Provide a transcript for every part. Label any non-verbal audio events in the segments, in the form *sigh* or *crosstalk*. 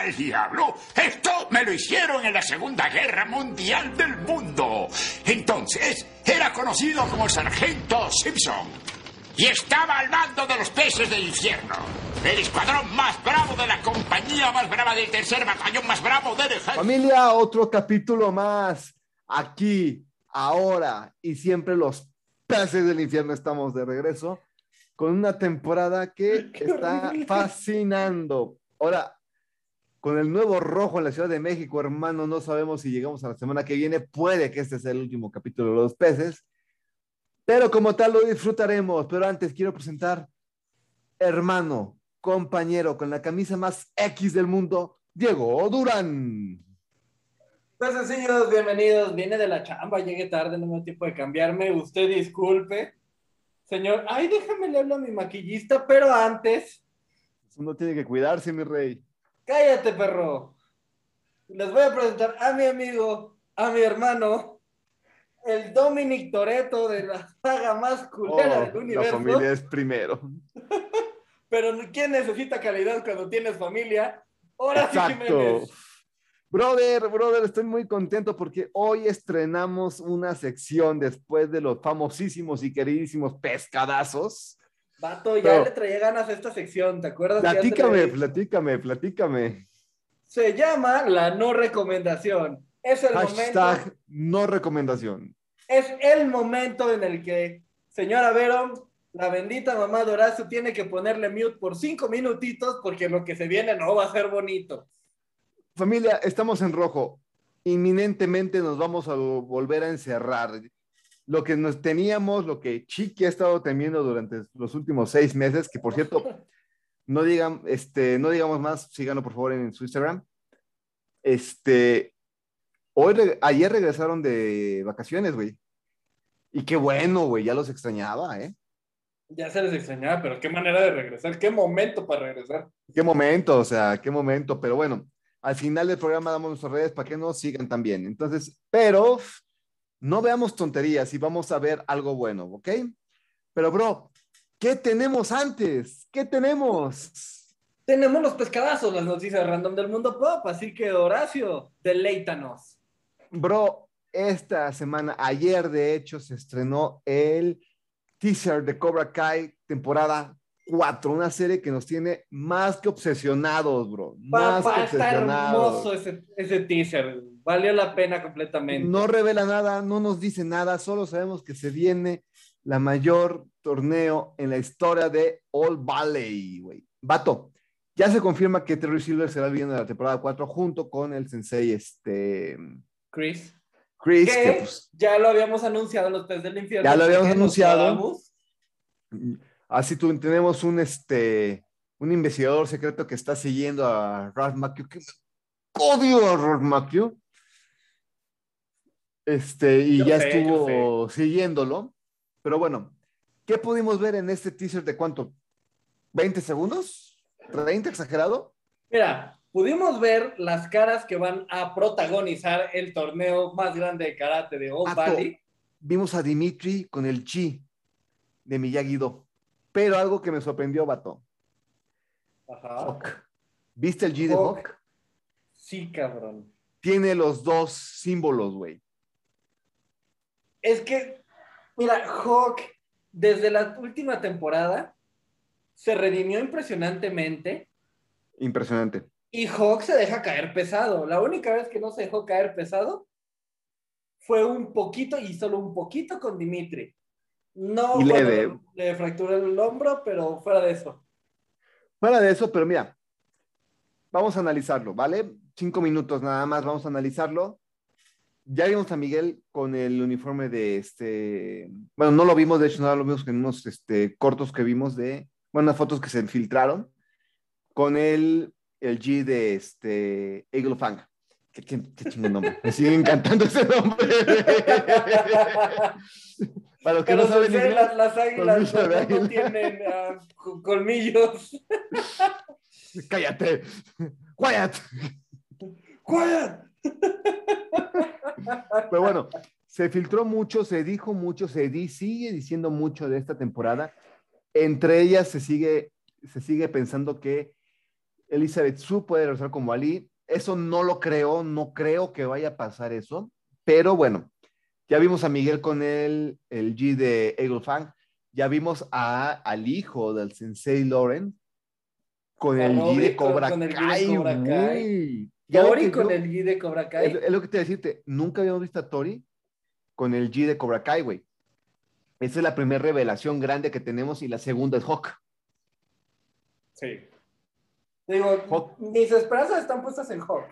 al diablo? Esto me lo hicieron en la Segunda Guerra Mundial del Mundo. Entonces, era conocido como el Sargento Simpson. Y estaba al mando de los peces del infierno. El escuadrón más bravo de la compañía más brava del tercer batallón más bravo del ejército. Familia, otro capítulo más. Aquí, ahora y siempre los peces del infierno estamos de regreso con una temporada que está fascinando. Ahora, con el nuevo rojo en la Ciudad de México, hermano, no sabemos si llegamos a la semana que viene. Puede que este sea el último capítulo de Los Peces, pero como tal lo disfrutaremos. Pero antes quiero presentar, hermano, compañero, con la camisa más X del mundo, Diego Durán. Pues señores, bienvenidos. Viene de la chamba, llegué tarde, no me dio tiempo de cambiarme. Usted disculpe. Señor, ay, déjame le hablo a mi maquillista, pero antes. Uno tiene que cuidarse, mi rey. Cállate, perro. Les voy a presentar a mi amigo, a mi hermano, el Dominic Toreto de la saga más culera Oh, del universo. la familia es primero. *laughs* Pero ¿quién necesita calidad cuando tienes familia? Ahora sí. Jiménez. Brother, brother, estoy muy contento porque hoy estrenamos una sección después de los famosísimos y queridísimos pescadazos. Vato, ya Pero- le traía ganas a esta sección, ¿te acuerdas? Platícame, platícame, platícame. Se llama la no recomendación. Es el momento. Hashtag no recomendación. Es el momento en el que, señora Vero, la bendita mamá de Horacio tiene que ponerle mute por cinco minutitos porque lo que se viene no va a ser bonito. Familia, estamos en rojo. Inminentemente nos vamos a volver a encerrar. Lo que nos teníamos, lo que Chiqui ha estado temiendo durante los últimos seis meses, que por cierto, *laughs* no digan, este, no digamos más, síganlo por favor en su Instagram. Este, hoy, re- ayer regresaron de vacaciones, güey. Y qué bueno, güey, ya los extrañaba, ¿eh? Ya se les extrañaba, pero qué manera de regresar, qué momento para regresar. Qué momento, o sea, qué momento, pero bueno, al final del programa damos nuestras redes para que nos sigan también. Entonces, pero no veamos tonterías y vamos a ver algo bueno, ¿ok? Pero, bro, ¿qué tenemos antes? ¿Qué tenemos? Tenemos los pescadazos, las noticias random del mundo pop, así que Horacio, deleítanos. Bro, esta semana, ayer de hecho, se estrenó el teaser de Cobra Kai, temporada 4, una serie que nos tiene más que obsesionados, bro. Más Papá, que está obsesionados. hermoso ese, ese teaser, valió la pena completamente. No revela nada, no nos dice nada, solo sabemos que se viene la mayor torneo en la historia de All Valley, güey. Vato, ya se confirma que Terry Silver será el villano de la temporada 4 junto con el sensei este, Chris. Chris, ¿Qué? que pues, Ya lo habíamos anunciado los test del infierno. Ya lo habíamos ¿Por qué nos anunciado. Así tú, tenemos un, este, un investigador secreto que está siguiendo a Ralph Macchio. que odio a Ralph Macchio. Este, y Yo ya sé, estuvo siguiéndolo. Pero bueno, ¿qué pudimos ver en este teaser de cuánto? ¿20 segundos? ¿30 exagerado? Mira, pudimos ver las caras que van a protagonizar el torneo más grande de karate de Old. Valley. Vimos a Dimitri con el chi de Miyagi-Do. Pero algo que me sorprendió, vato. Ajá. Hawk. ¿Viste el G de Hawk. Hawk? Sí, cabrón. Tiene los dos símbolos, güey. Es que, mira, Hawk, desde la última temporada, se redimió impresionantemente Impresionante. y Hawk se deja caer pesado. La única vez que no se dejó caer pesado fue un poquito y solo un poquito con Dimitri. No Y leve. le fracturó el hombro, pero fuera de eso. Fuera de eso, pero mira, vamos a analizarlo, ¿vale? Cinco minutos nada más, vamos a analizarlo. Ya vimos a Miguel con el uniforme de este. Bueno, no lo vimos, de hecho, no lo vimos en unos este, cortos que vimos de. Bueno, unas fotos que se filtraron con el, el G de este Eagle Fang. Qué, qué, qué chingón nombre. Me sigue encantando ese nombre. *laughs* *laughs* Para los que Pero no saben inglés, las, las águilas no, tienen ah, co- colmillos. *laughs* cállate. Quiet. ¡Quiet! Pero bueno, se filtró mucho, se dijo mucho, se di- sigue diciendo mucho de esta temporada. Entre ellas se sigue, se sigue pensando que Elizabeth Sue puede regresar como Ali. Eso no lo creo, no creo que vaya a pasar eso. Pero bueno, ya vimos a Miguel con el, el G de Eagle Fang. Ya vimos a, al hijo del Sensei Loren con el G de con- Cobra con el G de Kai. Cobra Kai. güey. Ya Tori con yo- el G de Cobra Kai. es, es lo que te iba a decirte. Nunca habíamos visto a Tori con el G de Cobra Kai, güey. Esa es la primera revelación grande que tenemos y la segunda es Hawk. Sí. Digo, Hawk. mis esperanzas están puestas en Hawk.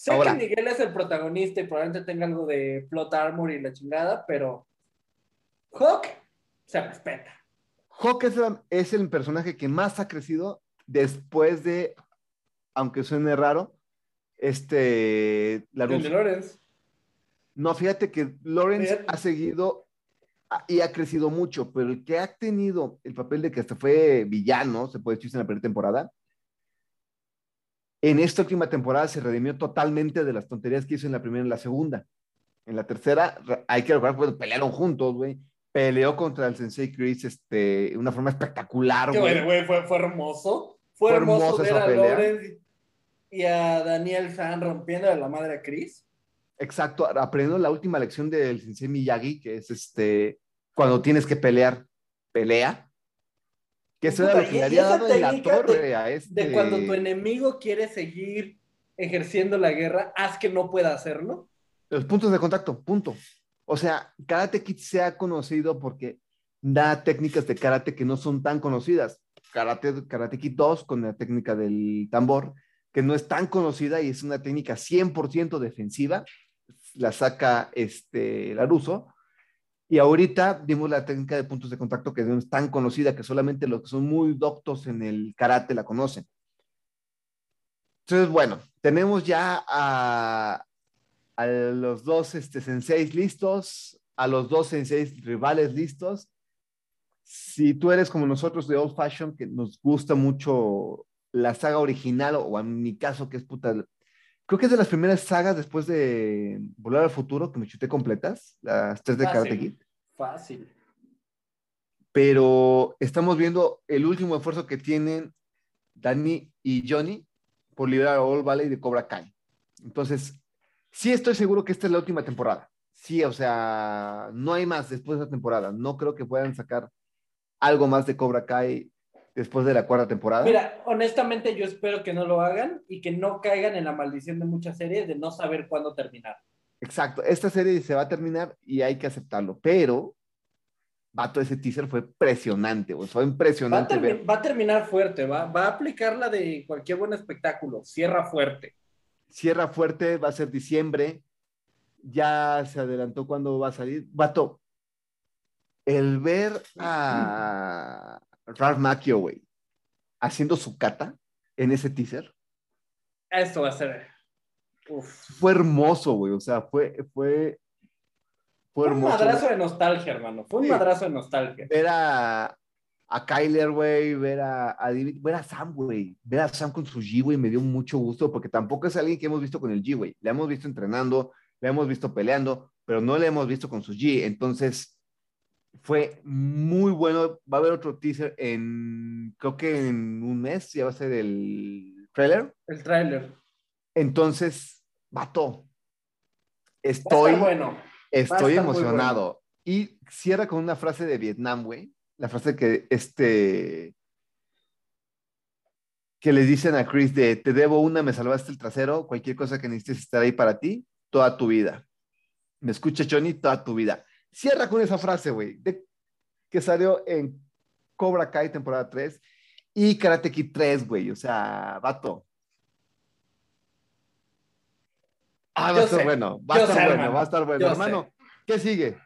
Sé Ahora. que Miguel es el protagonista y probablemente tenga algo de plot armor y la chingada, pero Hawk se respeta. Hawk es, la- es el personaje que más ha crecido después de, aunque suene raro, este, la El de Lawrence. No, fíjate que Lawrence Fíjate. ha seguido y ha crecido mucho, pero el que ha tenido el papel de que hasta fue villano, se puede decir en la primera temporada, en esta última temporada se redimió totalmente de las tonterías que hizo en la primera y en la segunda. En la tercera, hay que recordar, pues pelearon juntos, güey. Peleó contra el Sensei Chris este, de una forma espectacular, güey. güey, fue, fue hermoso. Fue, Fue hermoso ver esa a pelea. Lawrence y a Daniel San rompiendo a la madre a Chris. Exacto, aprendiendo la última lección del Sensei Miyagi, que es este, cuando tienes que pelear, pelea. Que eso era lo que le había dado en la de- torre a este. De cuando tu enemigo quiere seguir ejerciendo la guerra, haz que no pueda hacerlo. Los puntos de contacto, punto. O sea, Karate Kid se ha conocido porque da técnicas de karate que no son tan conocidas. Karate, karate Kid 2 con la técnica del tambor, que no es tan conocida y es una técnica 100% defensiva. La saca este, Laruso. Y ahorita vimos la técnica de puntos de contacto que es tan conocida, que solamente los que son muy doctos en el karate la conocen. Entonces, bueno, tenemos ya a, a los dos este, senseis listos, a los dos senseis rivales listos. Si tú eres como nosotros de Old Fashion, que nos gusta mucho la saga original, o en mi caso, que es puta. Creo que es de las primeras sagas después de Volar al Futuro que me chuté completas, las tres de Fácil. Karate Kid. Fácil. Pero estamos viendo el último esfuerzo que tienen Danny y Johnny por liberar a Old Valley de Cobra Kai. Entonces, sí estoy seguro que esta es la última temporada. Sí, o sea, no hay más después de esta temporada. No creo que puedan sacar algo más de Cobra Kai después de la cuarta temporada. Mira, honestamente yo espero que no lo hagan y que no caigan en la maldición de muchas series de no saber cuándo terminar. Exacto, esta serie se va a terminar y hay que aceptarlo, pero, vato, ese teaser fue impresionante, güey, fue Va a, impresionante ver. va a terminar fuerte, va, va a aplicar la de cualquier buen espectáculo, cierra fuerte. Cierra fuerte, va a ser diciembre, ya se adelantó cuándo va a salir. Vato, el ver a Ralph Macchio, güey, haciendo su cata en ese teaser, Esto va a ser. Uf. fue hermoso, güey, o sea, fue, fue, fue Fue un hermoso. madrazo de nostalgia, hermano. Fue un Sí. madrazo de nostalgia. ver a, a Kyler, güey, ver a, a David, ver a Sam, güey, ver a Sam con su G, güey, me dio mucho gusto porque tampoco es alguien que hemos visto con el G, güey. Le hemos visto entrenando, le hemos visto peleando, pero no le hemos visto con su G. Entonces, fue muy bueno. Va a haber otro teaser en, creo que en un mes, ya va a ser el trailer. El tráiler. Entonces, vato, estoy, bueno. estoy emocionado. Y cierra con una frase de Vietnam, güey. La frase que este que le dicen a Chris de te debo una, me salvaste el trasero, cualquier cosa que necesites estar ahí para ti, toda tu vida. Me escucha Johnny, toda tu vida. Cierra con esa frase, güey, que salió en Cobra Kai temporada 3 y Karate Kid 3, güey. O sea, vato. Ah, va a estar bueno, va a estar bueno, va a estar bueno. Hermano. ¿qué sigue?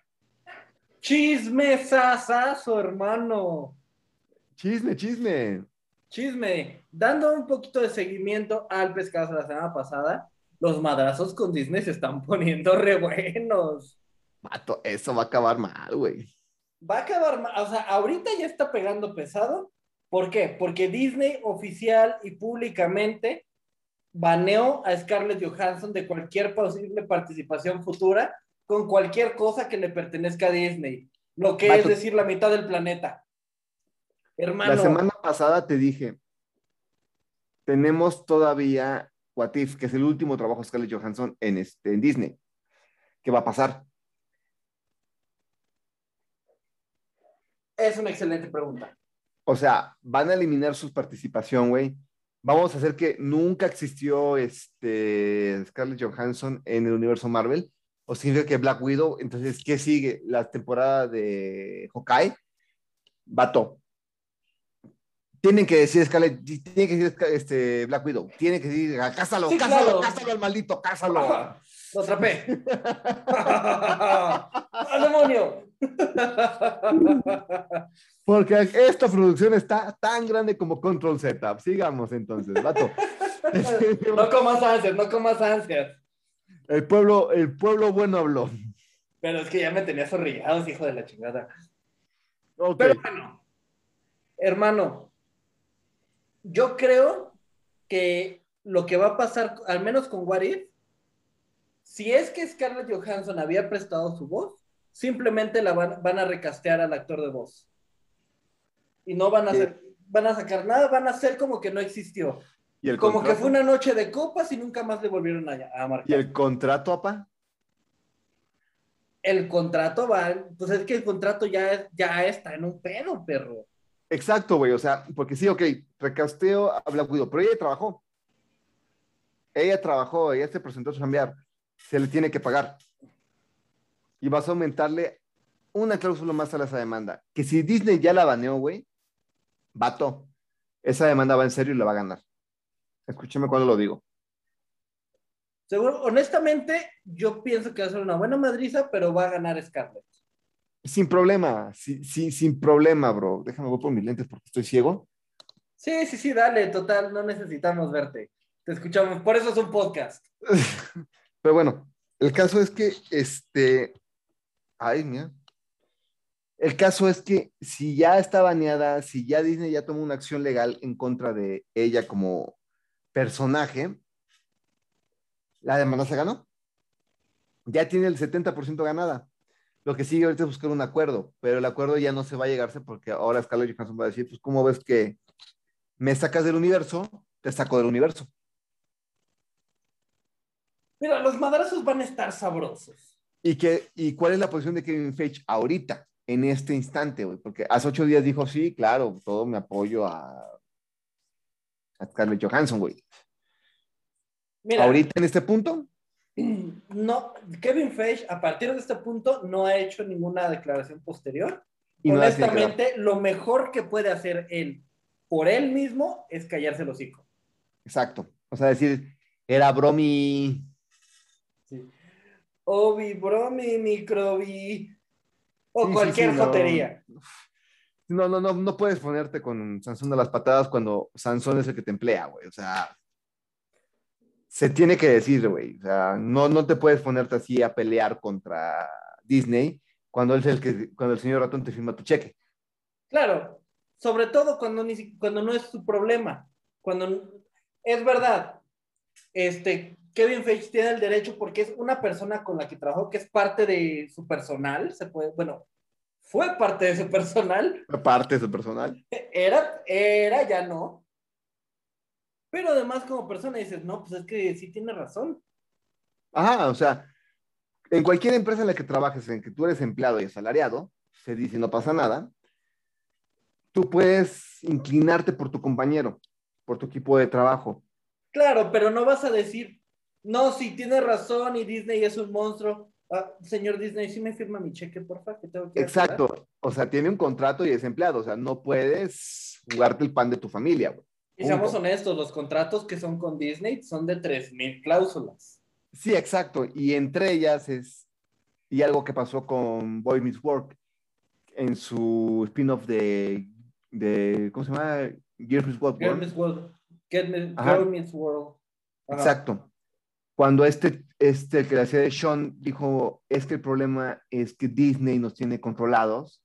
Chisme sasazo, hermano. Chisme, chisme. Chisme. Dando un poquito de seguimiento al pescado de la semana pasada, los madrazos con Disney se están poniendo re buenos. Eso va a acabar mal, güey. Va a acabar, ma- o sea, ahorita ya está pegando pesado. ¿Por qué? Porque Disney oficial y públicamente baneó a Scarlett Johansson de cualquier posible participación futura con cualquier cosa que le pertenezca a Disney. Lo que es decir, la mitad del planeta. Hermano, La semana pasada te dije, tenemos todavía What If, que es el último trabajo de Scarlett Johansson en, este, en Disney. ¿Qué va a pasar? Es una excelente pregunta. O sea, van a eliminar su participación, güey. Vamos a hacer que nunca existió este Scarlett Johansson en el universo Marvel. O significa que Black Widow, entonces, ¿qué sigue? La temporada de Hawkeye. Vato. Tienen que decir Scarlett, tienen que decir este, Black Widow. Tienen que decir, cásalo, Sí, cásalo, claro. cásalo al maldito, cásalo. Lo atrapé. *laughs* *laughs* ¡Al demonio! *laughs* Porque esta producción está tan grande como Control Z. Sigamos entonces, vato. *laughs* No comas ansias, no comas ansias. El pueblo, el pueblo bueno habló. Pero es que ya me tenías orrillados, hijo de la chingada. Ok. Pero bueno, hermano, yo creo que lo que va a pasar, al menos con What If, si es que Scarlett Johansson había prestado su voz, simplemente la van, van a recastear al actor de voz. Y no van a, hacer, van a sacar nada, van a hacer como que no existió. ¿Y el Como que fue una noche de copas y nunca más le volvieron a, a marcar. ¿Y el contrato, apa? El contrato va, pues es que el contrato ya, ya está en un pedo, perro. Exacto, güey. O sea, porque sí, ok, recasteo a Black Widow, pero ella trabajó. Ella trabajó, ella se presentó a cambiar. Se le tiene que pagar. Y vas a aumentarle una cláusula más a esa demanda. Que si Disney ya la baneó, güey, vato, esa demanda va en serio y la va a ganar. Escúcheme cuando lo digo. Seguro, honestamente, yo pienso que va a ser una buena madriza, pero va a ganar Scarlett. Sin problema, sí, sí, sin problema, bro. Déjame voy por mis lentes porque estoy ciego. Sí, sí, sí, dale, total, no necesitamos verte. Te escuchamos, por eso es un podcast. *laughs* Pero bueno, el caso es que, este, ay, mira. El caso es que si ya está baneada, si ya Disney ya tomó una acción legal en contra de ella como personaje, la demanda se ganó. Ya tiene el 70% ganada. Lo que sigue ahorita es buscar un acuerdo, pero el acuerdo ya no se va a llegarse porque ahora Scarlett Johansson va a decir, pues, ¿cómo ves que me sacas del universo? Te saco del universo. Mira, los madrazos van a estar sabrosos. ¿Y, qué, ¿Y cuál es la posición de Kevin Feige ahorita, en este instante, güey? Porque hace ocho días dijo, sí, claro, todo mi apoyo a, a Scarlett Johansson, güey. Mira, Ahorita en este punto, *clears throat* no, Kevin Feige, a partir de este punto, no ha hecho ninguna declaración posterior. y que no. Honestamente, lo mejor que puede hacer él por él mismo es callarse el hocico. Exacto. O sea, decir, era bromi. Obi, bromi, microbi. O Sí, cualquier sí, no. jotería. No, no, no, no puedes ponerte con Sansón de las patadas cuando Sansón es el que te emplea, güey. O sea, se tiene que decir, güey. O sea, no, no te puedes ponerte así a pelear contra Disney cuando él es el que, cuando el señor ratón te firma tu cheque. Claro, sobre todo cuando, ni, cuando no es su problema. Cuando es verdad, este, Kevin Feige tiene el derecho porque es una persona con la que trabajó, que es parte de su personal, se puede, bueno, fue parte de su personal, Aparte de su personal. era, era, ya no. Pero además como persona dices, no, pues es que sí tiene razón. Ajá, o sea, en cualquier empresa en la que trabajes, en que tú eres empleado y asalariado, se dice no pasa nada, tú puedes inclinarte por tu compañero, por tu equipo de trabajo. Claro, pero no vas a decir, no, sí tiene razón y Disney es un monstruo. Ah, señor Disney, sí me firma mi cheque, porfa, que tengo que ir a cobrar?" Exacto, o sea, tiene un contrato y es empleado, o sea, no puedes jugarte el pan de tu familia. güey. Y seamos Punto. honestos, los contratos que son con Disney son de 3.000 cláusulas. Sí, exacto, y entre ellas es, y algo que pasó con Boy Meets Work en su spin-off de, de, ¿cómo se llama? Girls Meets World. Girl Meets World. Get me- Ajá. Girl Meets World. Ajá. Exacto. Cuando este, este, el que le hacía de Sean, dijo, es que el problema es que Disney nos tiene controlados.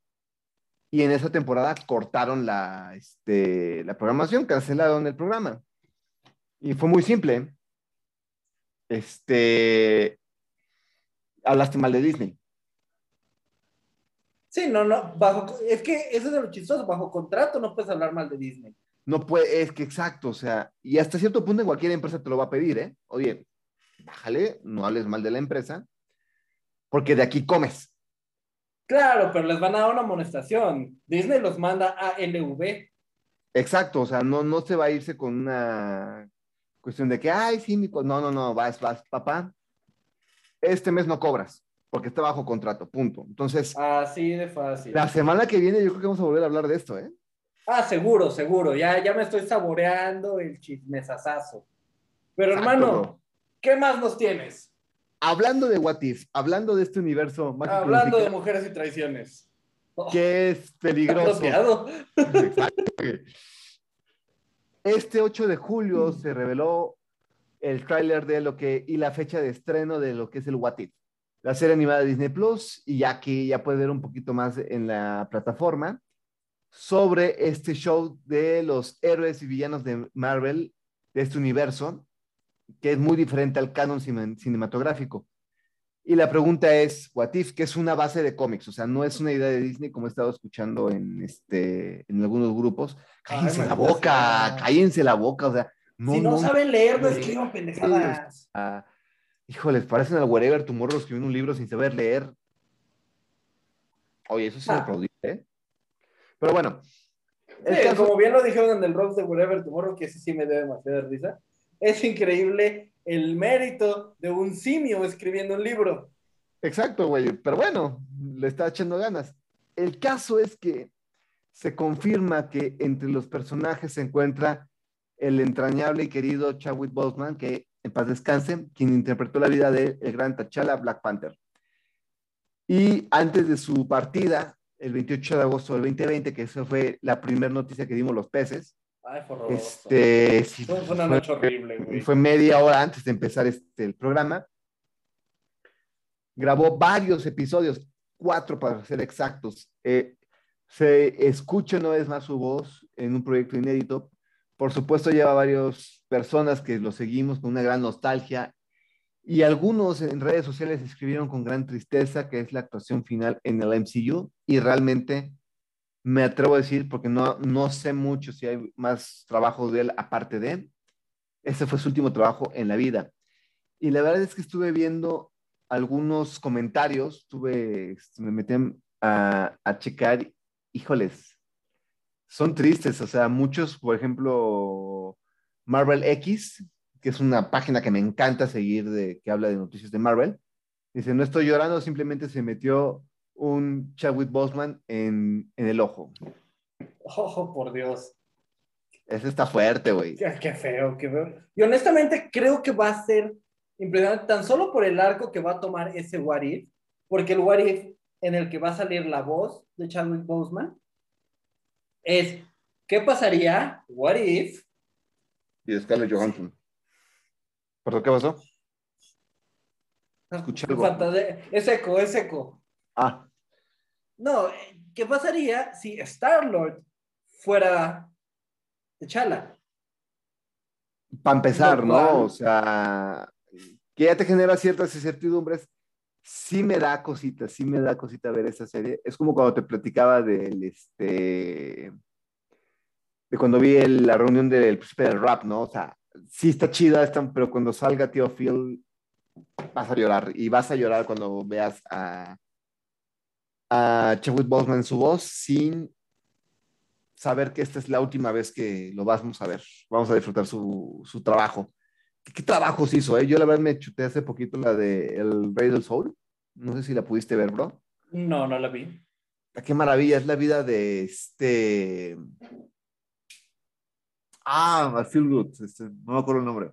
Y en esa temporada cortaron la, este, la programación, cancelaron el programa. Y fue muy simple. Este, hablaste mal de Disney. Sí, no, no, bajo, es que eso es de lo chistoso, bajo contrato no puedes hablar mal de Disney. No puede, es que exacto, o sea, y hasta cierto punto en cualquier empresa te lo va a pedir, ¿eh? Oye, bájale, no hables mal de la empresa, porque de aquí comes. Claro, pero les van a dar una amonestación. Disney los manda a LV. Exacto, o sea, no, no se va a irse con una cuestión de que, ay, sí, mi... no, no, no, vas, vas, papá, este mes no cobras, porque está bajo contrato, punto. Entonces, así de fácil. La semana que viene yo creo que vamos a volver a hablar de esto, ¿eh? Ah, seguro, seguro. Ya, ya me estoy saboreando el chismesazazo. Pero hermano, ¿qué más nos tienes? Hablando de What If, hablando de este universo mágico. Hablando de mujeres y traiciones. *laughs* Que es *laughs* peligroso. Este 8 de julio se reveló el tráiler de lo que y la fecha de estreno de lo que es el What If, la serie animada de Disney Plus y ya que ya puede ver un poquito más en la plataforma sobre este show de los héroes y villanos de Marvel, de este universo, que es muy diferente al canon cinematográfico. Y la pregunta es, What If, que es una base de cómics, o sea, no es una idea de Disney como he estado escuchando en, este, en algunos grupos. Cállense la boca, cállense la boca, o sea. No, si no, saben leer, no escriban pendejadas. Ah, híjoles, parecen al Wherever Tomorrow escribiendo un libro sin saber leer. Oye, eso sí ah. me ¿eh? Pero bueno. Como bien lo dijeron en el Rose de Whatever Tomorrow, que ese sí me debe demasiada risa. Es increíble el mérito de un simio escribiendo un libro. Exacto, güey. Pero bueno, le está echando ganas. El caso es que se confirma que entre los personajes se encuentra el entrañable y querido Chadwick Boseman, que en paz descanse, quien interpretó la vida de el gran T'Challa Black Panther. Y antes de su partida, el 28 de agosto del 2020, que eso fue la primera noticia que dimos los peces. Ay, fue este, fue, una noche horrible, güey. Fue media hora antes de empezar este, el programa. Grabó varios episodios, cuatro para ser exactos. Eh, se escucha una vez más su voz en un proyecto inédito. Por supuesto, lleva varias personas que lo seguimos con una gran nostalgia y algunos en redes sociales escribieron con gran tristeza que es la actuación final en el MCU y realmente me atrevo a decir, porque no, no sé mucho si hay más trabajo de él aparte de ese fue su último trabajo en la vida. Y la verdad es que estuve viendo algunos comentarios, tuve, este, me metí a, a checar, híjoles, son tristes, o sea, muchos, por ejemplo, Marvel X, que es una página que me encanta seguir de que habla de noticias de Marvel. Dice, no estoy llorando, simplemente se metió un Chadwick Boseman en, en el ojo. Ojo, por Dios. Ese está fuerte, güey. Qué, feo, qué feo. Y honestamente creo que va a ser impresionante tan solo por el arco que va a tomar ese What If, porque el What If en el que va a salir la voz de Chadwick Boseman es, ¿qué pasaría? What If? Y Scarlett Johansson. ¿Pero qué pasó? Escuché algo. Es eco, es eco. Ah. No, ¿qué pasaría si Star-Lord fuera de Chala? Para empezar, ¿no? O sea, que ya te genera ciertas incertidumbres. Sí me da cosita, sí me da cosita ver esa serie. Es como cuando te platicaba del, este, de cuando vi la reunión del príncipe del rap, ¿no? O sea, sí está chida, pero cuando salga Tío Phil vas a llorar y vas a llorar cuando veas a, a Chadwick Boseman en su voz sin saber que esta es la última vez que lo vamos a ver. Vamos a disfrutar su, su trabajo. ¿Qué, trabajos hizo? Eh? Yo la verdad me chuté hace poquito la de El Rey del Soul. No sé si la pudiste ver, bro. No, no la vi. Ah, qué maravilla, es la vida de este Ah, I Feel Good. Este, no me acuerdo el nombre.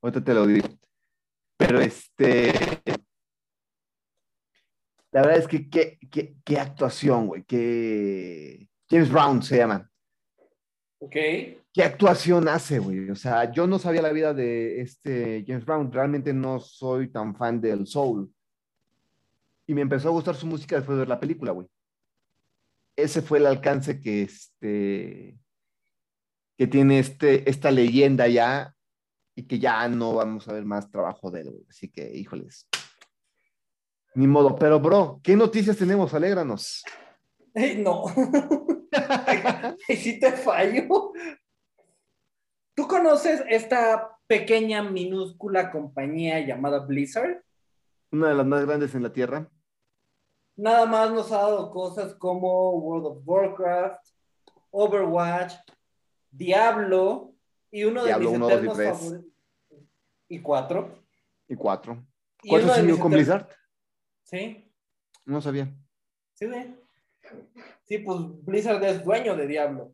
Ahorita te lo digo. Pero este. La verdad es que qué, qué, qué actuación, güey. Qué. James Brown se llama. Ok. ¿Qué actuación hace, güey? O sea, yo no sabía la vida de este James Brown. Realmente no soy tan fan del soul. Y me empezó a gustar su música después de ver la película, güey. Ese fue el alcance que este que tiene este, esta leyenda ya y que ya no vamos a ver más trabajo de él. Así que, híjoles. Ni modo. Pero, bro, ¿qué noticias tenemos? Alégranos. no. *laughs* y si te fallo. ¿Tú conoces esta pequeña, minúscula compañía llamada Blizzard? Una de las más grandes en la Tierra. Nada más nos ha dado cosas como World of Warcraft, Overwatch, Diablo y uno de Diablo mis uno, dos y eternos tres. Y cuatro. Y cuatro. Y ¿Cuánto uno de siguió mis con Blizzard? Sí, No sabía. sí, güey. Sí, pues Blizzard es dueño de Diablo.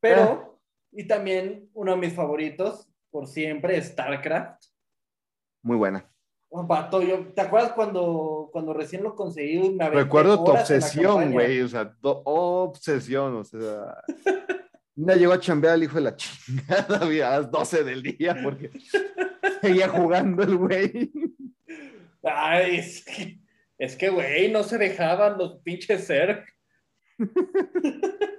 Pero, y también uno de mis favoritos, por siempre, StarCraft. Muy buena. Oh, vato, yo- ¿te acuerdas cuando, cuando recién lo conseguí? Me Recuerdo tu obsesión, güey. O sea, do- obsesión. O sea. Una llegó a chambear al hijo de la *laughs* chingada a las 12 del día porque *laughs* seguía jugando el güey. Ay, es que, es que, güey, no se dejaban los pinches ser. *laughs*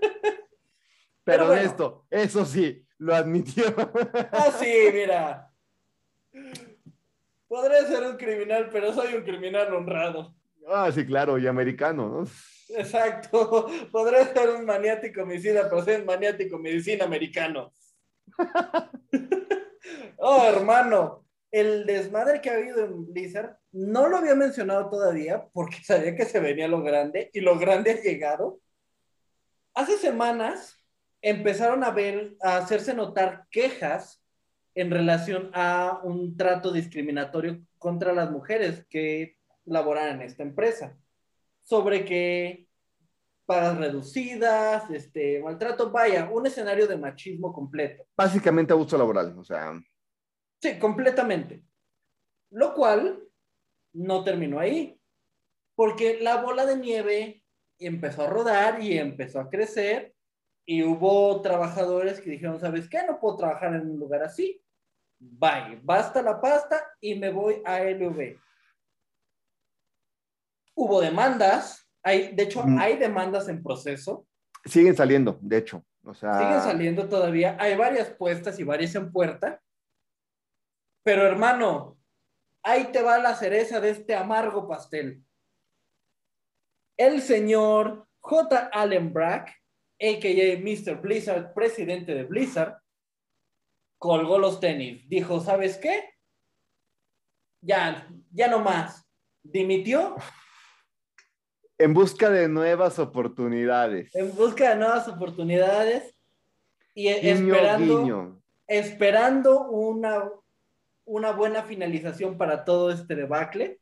Pero bueno. esto, eso sí, lo admitió. *laughs* Ah, sí, mira. Podré ser un criminal, pero soy un criminal honrado. Ah, sí, claro, y americano, ¿no? Exacto. *laughs* Podré ser un maniático homicida, pero soy un maniático medicina americano. Oh, hermano, el desmadre que ha habido en Blizzard no lo había mencionado todavía porque *laughs* sabía que se venía lo grande y lo grande ha llegado. Hace semanas empezaron a ver, a hacerse notar quejas en relación a un trato discriminatorio contra las mujeres que laboran en esta empresa. Sobre que pagas reducidas, este, maltrato, vaya, un escenario de machismo completo. Básicamente abuso laboral, o sea, Sí, completamente. Lo cual no terminó ahí, porque la bola de nieve empezó a rodar y empezó a crecer y hubo trabajadores que dijeron, ¿sabes qué? No puedo trabajar en un lugar así. Bye, basta la pasta y me voy a LV. Hubo demandas, hay, de hecho Mm. hay demandas en proceso, siguen saliendo, de hecho. O sea, siguen saliendo todavía, hay varias puestas y varias en puerta. Pero hermano, ahí te va la cereza de este amargo pastel. El señor J. Allen Brack, a.k.a. Mr. Blizzard, presidente de Blizzard, colgó los tenis. Dijo, ¿sabes qué? Ya, ya no más. Dimitió en busca de nuevas oportunidades. en busca de nuevas oportunidades y Guiño, esperando, guiño. esperando una, una buena finalización para todo este debacle.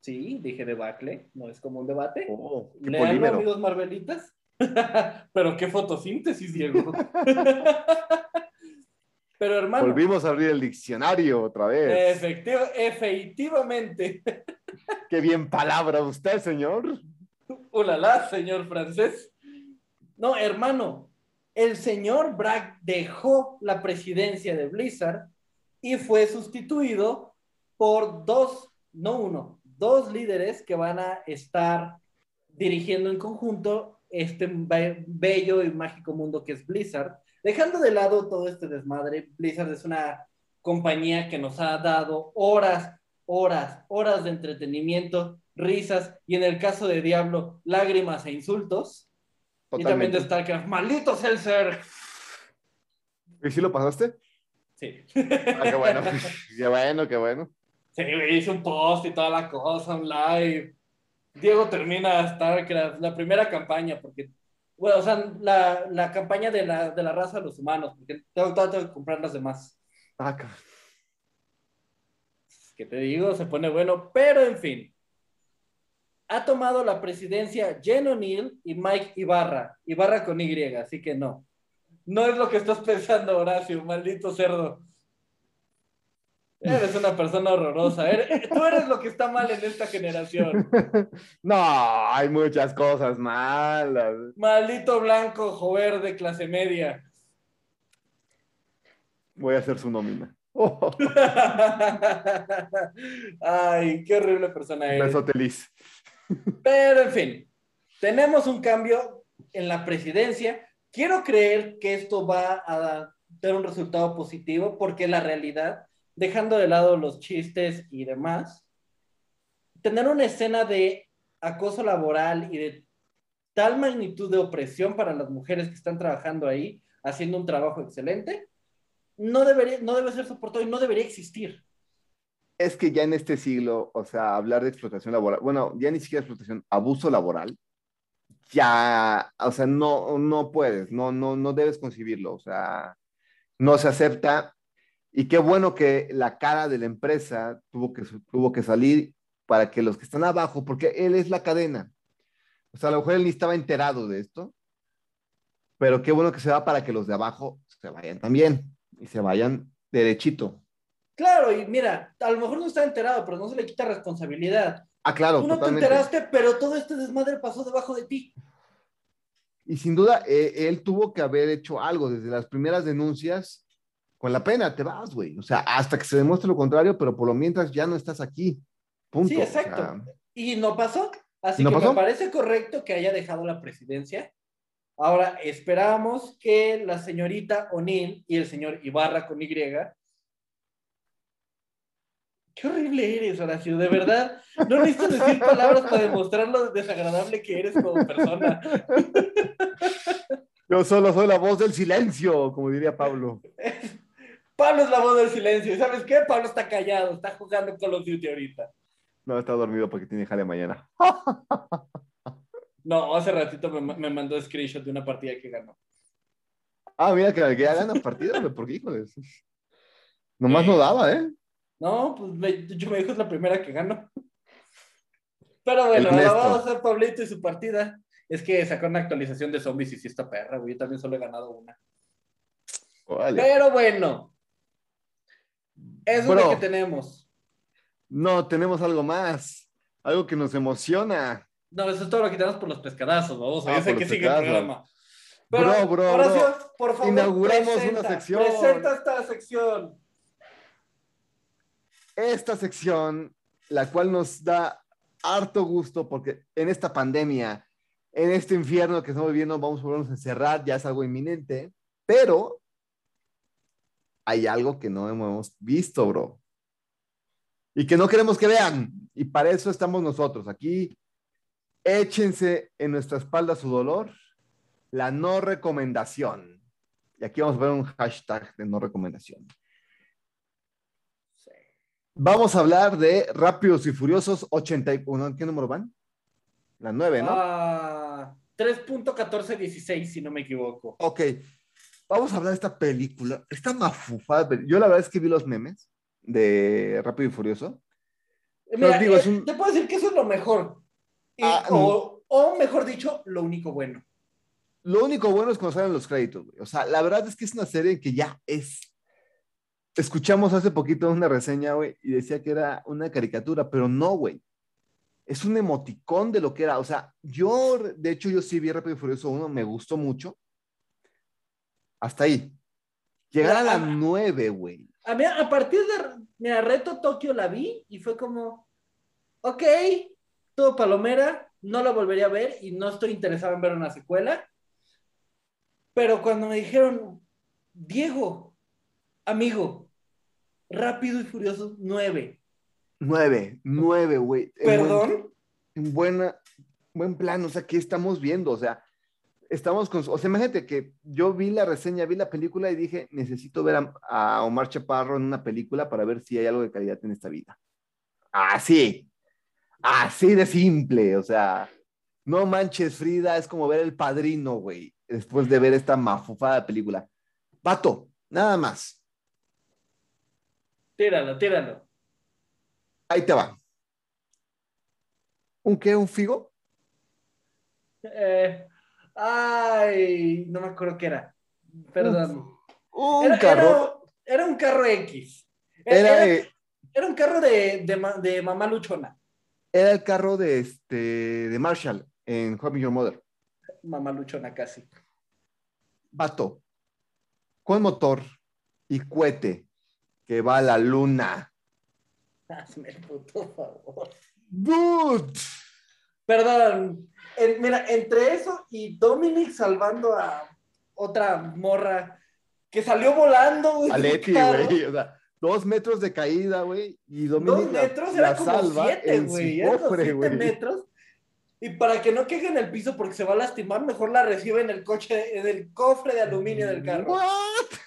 Sí, dije debacle, no es como un debate. Oh, Leanlo, amigos Marvelitas. *laughs* Pero qué fotosíntesis, Diego. *laughs* Pero hermano, Volvimos a abrir el diccionario otra vez. efectiva- efectivamente, *laughs* Qué bien palabra usted, señor. Ulala, señor francés. No, hermano, el señor Bragg dejó la presidencia de Blizzard y fue sustituido por dos, no uno, dos líderes que van a estar dirigiendo en conjunto este be- bello y mágico mundo que es Blizzard. Dejando de lado todo este desmadre, Blizzard es una compañía que nos ha dado horas, horas, horas de entretenimiento, risas y en el caso de Diablo, lágrimas e insultos. Y también de. StarCraft, maldito sea el ser. ¿Y si lo pasaste? Sí. Ah, qué bueno. *laughs* qué bueno, qué bueno. Sí, güey, hice un post y toda la cosa, un live. Diego termina StarCraft, la primera campaña, porque, bueno, o sea, la, la campaña de la, de la raza de los humanos, porque tengo, tengo que comprar las demás. Ah, ca- que te digo, se pone bueno, pero en fin. Ha tomado la presidencia Jen O'Neill y Mike Ibarra, Ibarra con Y, así que no. No es lo que estás pensando, Horacio, maldito cerdo. Eres una persona horrorosa. Eres- tú eres lo que está mal en esta generación. *laughs* No, hay muchas cosas malas. Maldito blanco, joven de clase media. Voy a hacer su nómina. Oh, *laughs* Ay, qué horrible persona eres. Liz. Pero en fin, tenemos un cambio en la presidencia. Quiero creer que esto va a dar un resultado positivo porque la realidad, dejando de lado los chistes y demás, tener una escena de acoso laboral y de tal magnitud de opresión para las mujeres que están trabajando ahí haciendo un trabajo excelente, no, debería, no debe ser soportado y no debería existir. Es que ya en este siglo, o sea, hablar de explotación laboral, bueno, ya ni siquiera explotación, abuso laboral, ya, o sea, no, no puedes, no, no, no debes concebirlo, o sea, no se acepta. Y qué bueno que la cara de la empresa tuvo que, tuvo que salir para que los que están abajo, porque él es la cadena. O sea, a lo mejor él ni estaba enterado de esto, pero qué bueno que se va para que los de abajo se vayan también y se vayan derechito. Claro, y mira, a lo mejor no está enterado, pero no se le quita responsabilidad. Ah, claro. Tú no te enteraste, pero todo este desmadre pasó debajo de ti. Y sin duda, eh, él tuvo que haber hecho algo desde las primeras denuncias. Con la pena te vas, güey. O sea, hasta que se demuestre lo contrario, pero por lo mientras ya no estás aquí. Punto. Sí, exacto. y no pasó. Así que me parece correcto que haya dejado la presidencia. Ahora esperamos que la señorita O'Neill y el señor Ibarra con Y. Qué horrible eres, Horacio, de verdad. No necesito decir palabras para demostrar lo desagradable que eres como persona. *laughs* Yo solo soy la voz del silencio, como diría Pablo. Pablo es la voz del silencio. ¿Y sabes qué? Pablo está callado, está jugando con los Duty ahorita. No, está dormido porque tiene jale mañana. *laughs* No, hace ratito me, mandó screenshot de una partida que ganó. Ah, mira, que, ya gana partida, ¿por qué, híjoles? Nomás no daba, ¿eh? No, pues yo me dijo es la primera que ganó. *laughs* Pero bueno, ahora vamos a hacer Pablito y su partida. Es que sacó una actualización de zombies y sí está perra, güey. Yo también solo he ganado una. Pero bueno. Eso es lo que tenemos. No, tenemos algo más. Algo que nos emociona. No, eso es todo lo que tenemos por los pescadazos, vamos. a ver que sigue el programa. Pero, bro, bro, por favor, inauguramos una sección. Presenta esta sección. Esta sección, la cual nos da harto gusto porque en esta pandemia, en este infierno que estamos viviendo, vamos a volvernos a encerrar, ya es algo inminente, pero hay algo que no hemos visto, bro. Y que no queremos que vean. Y para eso estamos nosotros aquí échense en nuestra espalda su dolor, la no recomendación. Y aquí vamos a ver un hashtag de no recomendación. Vamos a hablar de Rápidos y Furiosos 81. ¿En qué número van? La 9, ¿no? 3.1416, ah, si no me equivoco. Ok. Vamos a hablar de esta película. Está mafufada. Yo la verdad es que vi los memes de Rápido y Furioso. Mira, digo, eh, Te puedo decir que eso es lo mejor. Ah, o, mejor dicho, lo único bueno. Lo único bueno es cuando salen los créditos, güey. O sea, la verdad es que es una serie que ya es. Escuchamos hace poquito una reseña, güey, y decía que era una caricatura, pero no, güey. Es un emoticón de lo que era. O sea, yo, de hecho, yo sí vi Rápido y Furioso 1, me gustó mucho. Hasta ahí. Llegar a las 9, güey. A, mí, a partir de. Mira, Reto Tokio la vi y fue como. Ok, todo palomera, no la volvería a ver y no estoy interesado en ver una secuela. Pero cuando me dijeron, Diego, amigo, Rápido y Furioso 9. 9, 9, güey. ¿Perdón? En, buena, buen plan, o sea, ¿qué estamos viendo? O sea, estamos con, o sea, imagínate que yo vi la reseña, vi la película y dije, necesito ver a, a Omar Chaparro en una película para ver si hay algo de calidad en esta vida. Así, Así de simple, o sea, no manches Frida, es como ver el padrino, güey, después de ver esta mafufada película. Pato, nada más. Tíralo, tíralo. Ahí te va. ¿Un qué? ¿Un figo? Eh, ay, no me acuerdo qué era. Perdón. Un, carro. Era, un carro X. Era, era, un carro de, de mamá luchona. Era el carro de, este, de Marshall en How Your Mother. Mamá luchona casi. Vato, con motor y cohete que va a la luna. Hazme el puto favor. Dude. Perdón. mira, entre eso y Dominic salvando a otra morra que salió volando, güey. A güey. O sea, dos metros de caída, güey, y Dominic Dos metros, era como siete, güey, siete metros. Y para que no queje en el piso porque se va a lastimar, mejor la recibe en el coche, en el cofre de aluminio del carro. ¿What?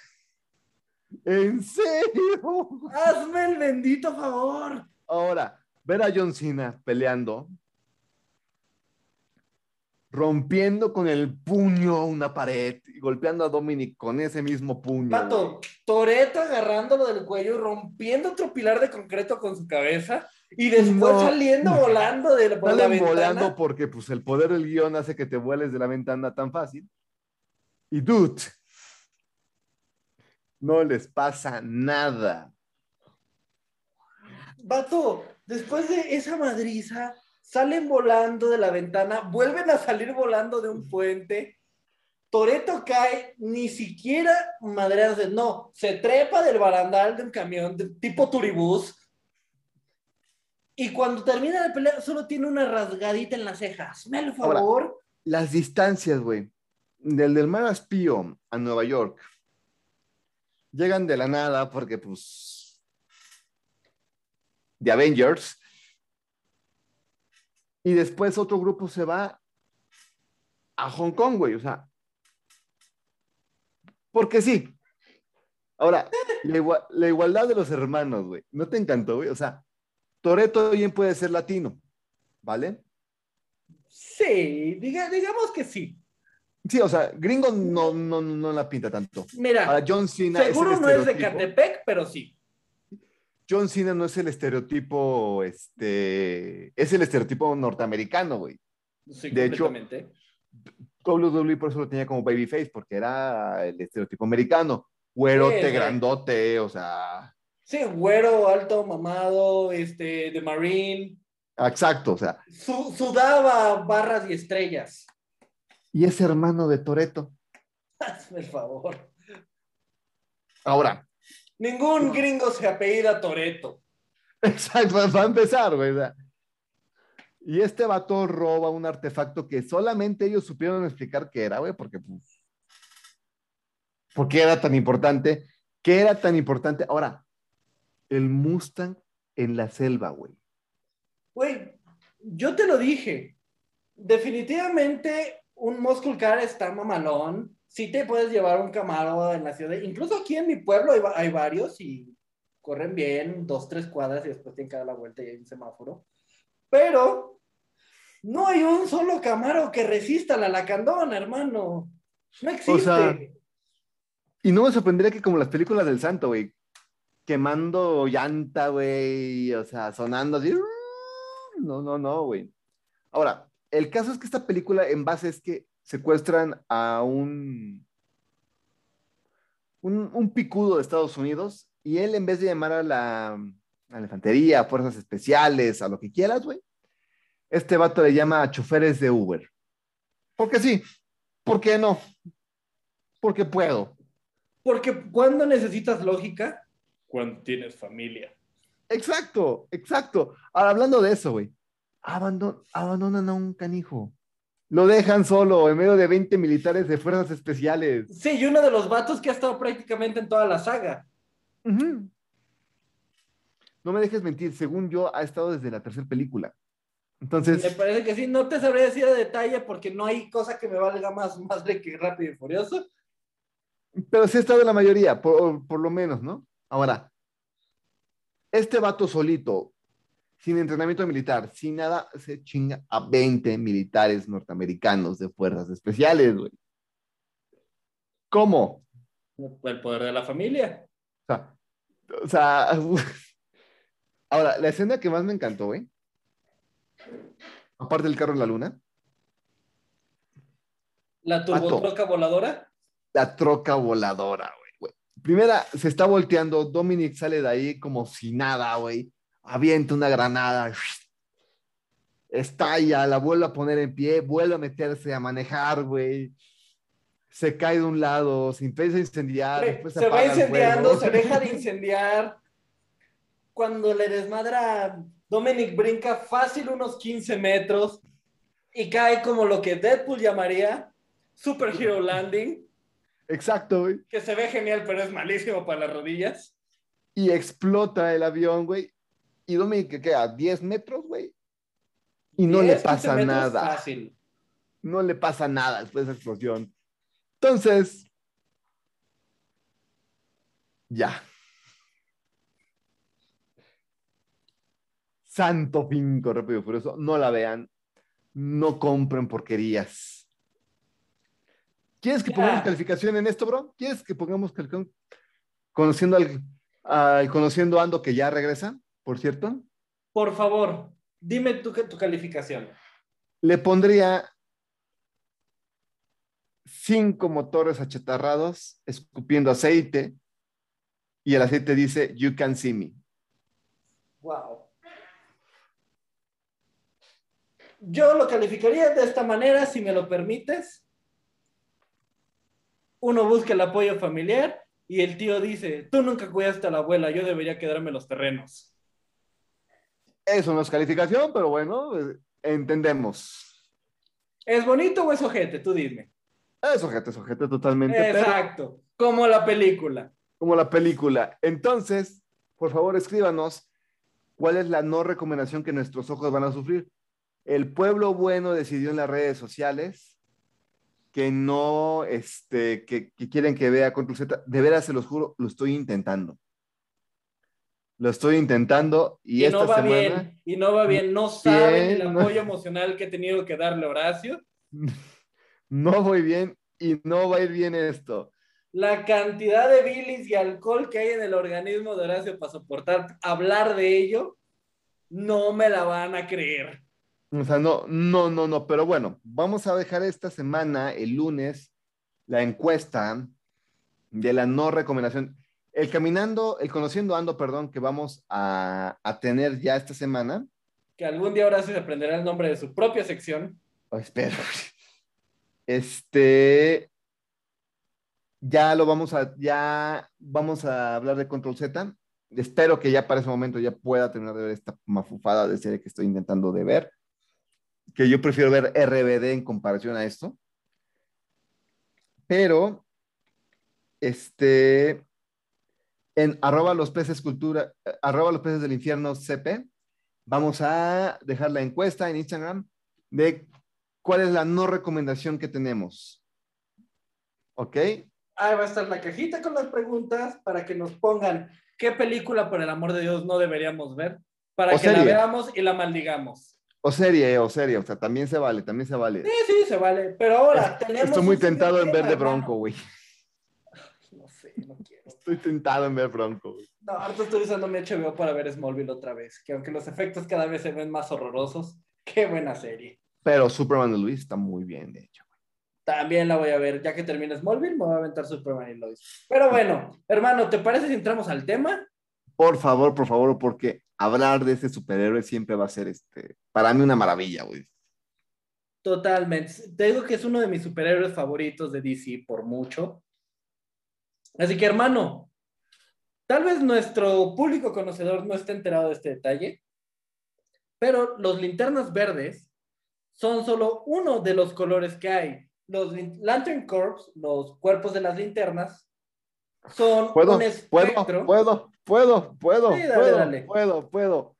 ¿En serio? Hazme el bendito favor. Ahora, ver a John Cena peleando, rompiendo con el puño una pared y golpeando a Dominic con ese mismo puño. Pato, Toreto agarrándolo del cuello y rompiendo otro pilar de concreto con su cabeza y después No. saliendo volando de por la ventana. volando porque pues el poder del guion hace que te vueles de la ventana tan fácil. Y dude, no les pasa nada. Vato, después de esa madriza, salen volando de la ventana, vuelven a salir volando de un puente. Toreto cae, ni siquiera madreas de no, se trepa del barandal de un camión de tipo turibús. Y cuando termina la pelea, solo tiene una rasgadita en las cejas. Me el Ahora, favor. Las distancias, güey, del del Mar Aspío a Nueva York, llegan de la nada porque pues de Avengers. Y después otro grupo se va a Hong Kong, güey. O sea, porque sí. Ahora, la, igua- la igualdad de los hermanos, güey. ¿No te encantó, güey? O sea, Toreto bien puede ser latino, ¿vale? Sí, diga, digamos que sí. Sí, o sea, gringo no, no, no la pinta tanto. Mira, Ahora, John Cena seguro es no es de estereotipo- Catepec, pero sí. John Cena no es el estereotipo, este, es el estereotipo norteamericano, güey. Sí, De hecho. WWE por eso lo tenía como babyface, porque era el estereotipo americano. Güerote, Sí, grandote, o sea, Sí, güero, alto, mamado, este, de Marine. exacto, o sea, Su- sudaba barras y estrellas. Y es hermano de Toreto. Hazme el favor. Ahora, Ningún gringo se apellida Toreto. *laughs* exacto, va a empezar, güey. Y este vato roba un artefacto que solamente ellos supieron explicar qué era, güey, porque, pues, ¿por qué era tan importante? ¿Qué era tan importante? Ahora, el Mustang en la selva, güey. Güey, yo te lo dije. Definitivamente un muscle car está mamalón. Sí te puedes llevar un Camaro en la ciudad. Incluso aquí en mi pueblo hay, hay varios y corren bien, dos, tres cuadras y después tienen que dar la vuelta y hay un semáforo. Pero no hay un solo Camaro que resista la lacandona, hermano. No existe. sea, Y no me sorprendería que como las películas del santo, güey, quemando llanta, güey, o sea, sonando así. No, no, no, güey. Ahora, el caso es que esta película en base es que secuestran a un, un, un picudo de Estados Unidos y él en vez de llamar a la, a la infantería, a fuerzas especiales, a lo que quieras, güey, este vato le llama a choferes de Uber. Porque sí, ¿por qué no? Porque puedo. Porque cuando necesitas lógica, cuando tienes familia. Exacto, exacto. Ahora, hablando de eso, güey, abandon- abandonan a un canijo. Lo dejan solo en medio de 20 militares de fuerzas especiales. Sí, y uno de los vatos que ha estado prácticamente en toda la saga. No me dejes mentir, según yo, ha estado desde la tercera película. Me Entonces, parece que sí, no te sabría decir a detalle porque no hay cosa que me valga más madre que Rápido y Furioso. pero sí ha estado en la mayoría, por, por lo menos, ¿no? Ahora, este vato solito, sin entrenamiento militar, sin nada, se chinga a 20 militares norteamericanos de fuerzas especiales, güey. ¿Cómo? El poder de la familia. O sea, o sea, *laughs* ahora, la escena que más me encantó, güey, aparte del carro en la luna, La turbotroca voladora. la troca voladora, güey. Primera, se está volteando, Dominic sale de ahí como si nada, güey, avienta una granada, estalla, la vuelve a poner en pie, vuelve a meterse a manejar, güey. Se cae de un lado, se empieza a incendiar, después se va incendiando, se deja de incendiar. Cuando le desmadra, Dominic brinca fácil unos 15 metros y cae como lo que Deadpool llamaría Superhero Landing, Exacto, güey. que se ve genial, pero es malísimo para las rodillas. y explota el avión, güey. Y Dominic, que queda? ¿10 metros, güey? Y no le 10, 15 pasa nada. Fácil. No le pasa nada después de esa explosión. Entonces, ya. Santo Pinco, rápido y furioso. No la vean. No compren porquerías. ¿Quieres que pongamos calificación en esto, bro? ¿Quieres que pongamos calificación? Conociendo al, al- conociendo Ando que ya regresa, por cierto. Por favor, dime tu, tu calificación. Le pondría cinco motores achatarrados, escupiendo aceite, y el aceite dice, You can see me. Wow. Yo lo calificaría de esta manera, si me lo permites. Uno busca el apoyo familiar y el tío dice, tú nunca cuidaste a la abuela, yo debería quedarme los terrenos. Eso no es calificación, pero bueno, eh, entendemos. ¿Es bonito o es ojete? Tú dime. Es ojete, es ojete totalmente, pero Exacto, como la película. como la película. Entonces, por favor, escríbanos cuál es la no recomendación que nuestros ojos van a sufrir. El pueblo bueno decidió en las redes sociales que no, este, que, que quieren que vea Control Z. De veras, se los juro, lo estoy intentando. Lo estoy intentando y, Y, esta no va semana bien, y no va bien. No saben el no. apoyo emocional que he tenido que darle a Horacio. *laughs* no voy bien y no va a ir bien esto. La cantidad de bilis y alcohol que hay en el organismo de Horacio para soportar hablar de ello, no me la van a creer. O sea, no, no, no, no, pero bueno, vamos a dejar esta semana, el lunes, la encuesta de la no recomendación. El caminando, el conociendo ando, perdón, que vamos a, a tener ya esta semana. Que algún día Horacio se aprenderá el nombre de su propia sección. Oh, espera. *laughs* Este, ya lo vamos a, ya vamos a hablar de Control Z. Espero que ya para ese momento ya pueda terminar de ver esta mafufada de serie que estoy intentando de ver. Que yo prefiero ver RBD en comparación a esto. Pero, este, en arroba los peces cultura, arroba los peces del infierno CP, vamos a dejar la encuesta en Instagram de cuál es la no recomendación que tenemos. ¿Ok? Ahí va a estar la cajita con las preguntas para que nos pongan qué película, por el amor de Dios, no deberíamos ver. Para O que la veamos y la maldigamos. O serie, o serie, o sea, también se vale, también se vale. Sí, sí, se vale. Pero ahora tenemos. Estoy muy tentado en ver de. Bronco, güey. No sé, no quiero. Estoy tentado en ver Bronco, güey. No, ahorita estoy usando mi HBO para ver Smallville otra vez. Que aunque los efectos cada vez se ven más horrorosos, qué buena serie. Pero Superman de Luis está muy bien, de hecho. También la voy a ver. Ya que termine Smallville, me voy a aventar Superman y Lois. Pero bueno, hermano, ¿te parece si entramos al tema? Por favor, por favor, porque hablar de este superhéroe siempre va a ser, este, para mí una maravilla, güey. Totalmente. Te digo que es uno de mis superhéroes favoritos de DC por mucho. Así que, hermano, tal vez nuestro público conocedor no esté enterado de este detalle, pero los linternas verdes son solo uno de los colores que hay. Los Lantern Corps, los cuerpos de las linternas, son Puedo, un puedo, espectro. puedo, puedo, puedo, Sí, dale, puedo, dale. puedo, puedo.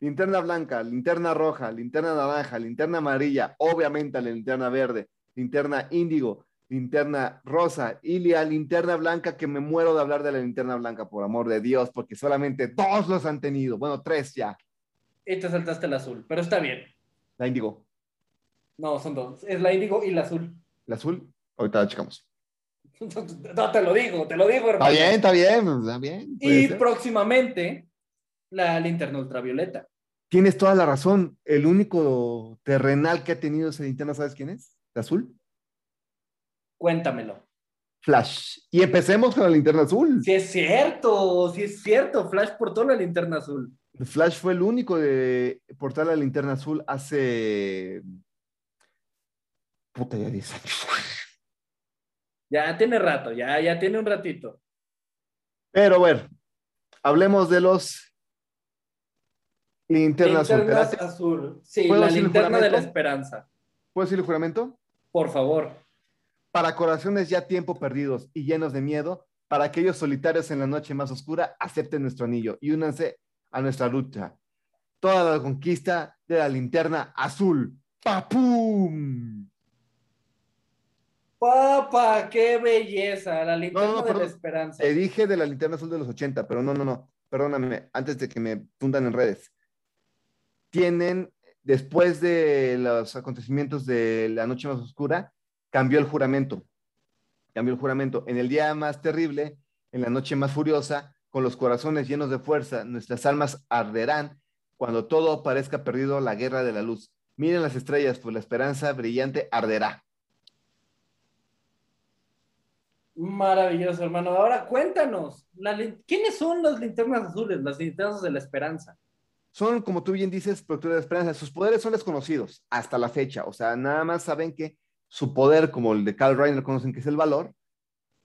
Linterna blanca, linterna roja, linterna naranja, linterna amarilla, obviamente la linterna verde, linterna índigo, linterna rosa y la linterna blanca que me muero de hablar de la linterna blanca, por amor de Dios, porque solamente dos los han tenido. Bueno, tres ya. Y te saltaste el azul, pero está bien. La índigo, No, son dos. Es la índigo y la azul. la azul, ahorita la checamos. *laughs* No te lo digo, te lo digo, hermano. Está bien, está bien, está bien. Y ser. próximamente, la linterna ultravioleta. Tienes toda la razón. El único terrenal que ha tenido esa linterna, ¿sabes quién es? ¿La azul? Cuéntamelo. Flash. Y empecemos con la linterna azul. Si es cierto, si es cierto, Flash portó la linterna azul. Flash fue el único de portar la linterna azul hace. Puta, ya 10 años. *laughs* Ya tiene rato, ya, ya tiene un ratito. Pero a ver, hablemos de los linternas azul. Linternas ¿Te late? azul. Sí, ¿Puedo la linterna de la esperanza. ¿Puedo decir el juramento? Por favor. Para corazones ya tiempo perdidos y llenos de miedo, para aquellos solitarios en la noche más oscura, acepten nuestro anillo y únanse a nuestra lucha. Toda la conquista de la linterna azul. ¡Papum! Papá, qué belleza, la linterna No, no, de la perdón. esperanza. Te dije de la linterna azul de los 80, pero no, no, no. Perdóname, antes de que me fundan en redes. Tienen, después de los acontecimientos de la noche más oscura, cambió el juramento. Cambió el juramento. En el día más terrible, en la noche más furiosa, con los corazones llenos de fuerza, nuestras almas arderán. Cuando todo parezca perdido, la guerra de la luz. Miren las estrellas, pues la esperanza brillante arderá. Maravilloso, hermano. Ahora cuéntanos, la ¿quiénes son las linternas azules, las linternas de la esperanza? son, como tú bien dices, productores de esperanza. Sus poderes son desconocidos hasta la fecha. O sea, nada más saben que su poder, como el de Carl Reiner, conocen que es el valor,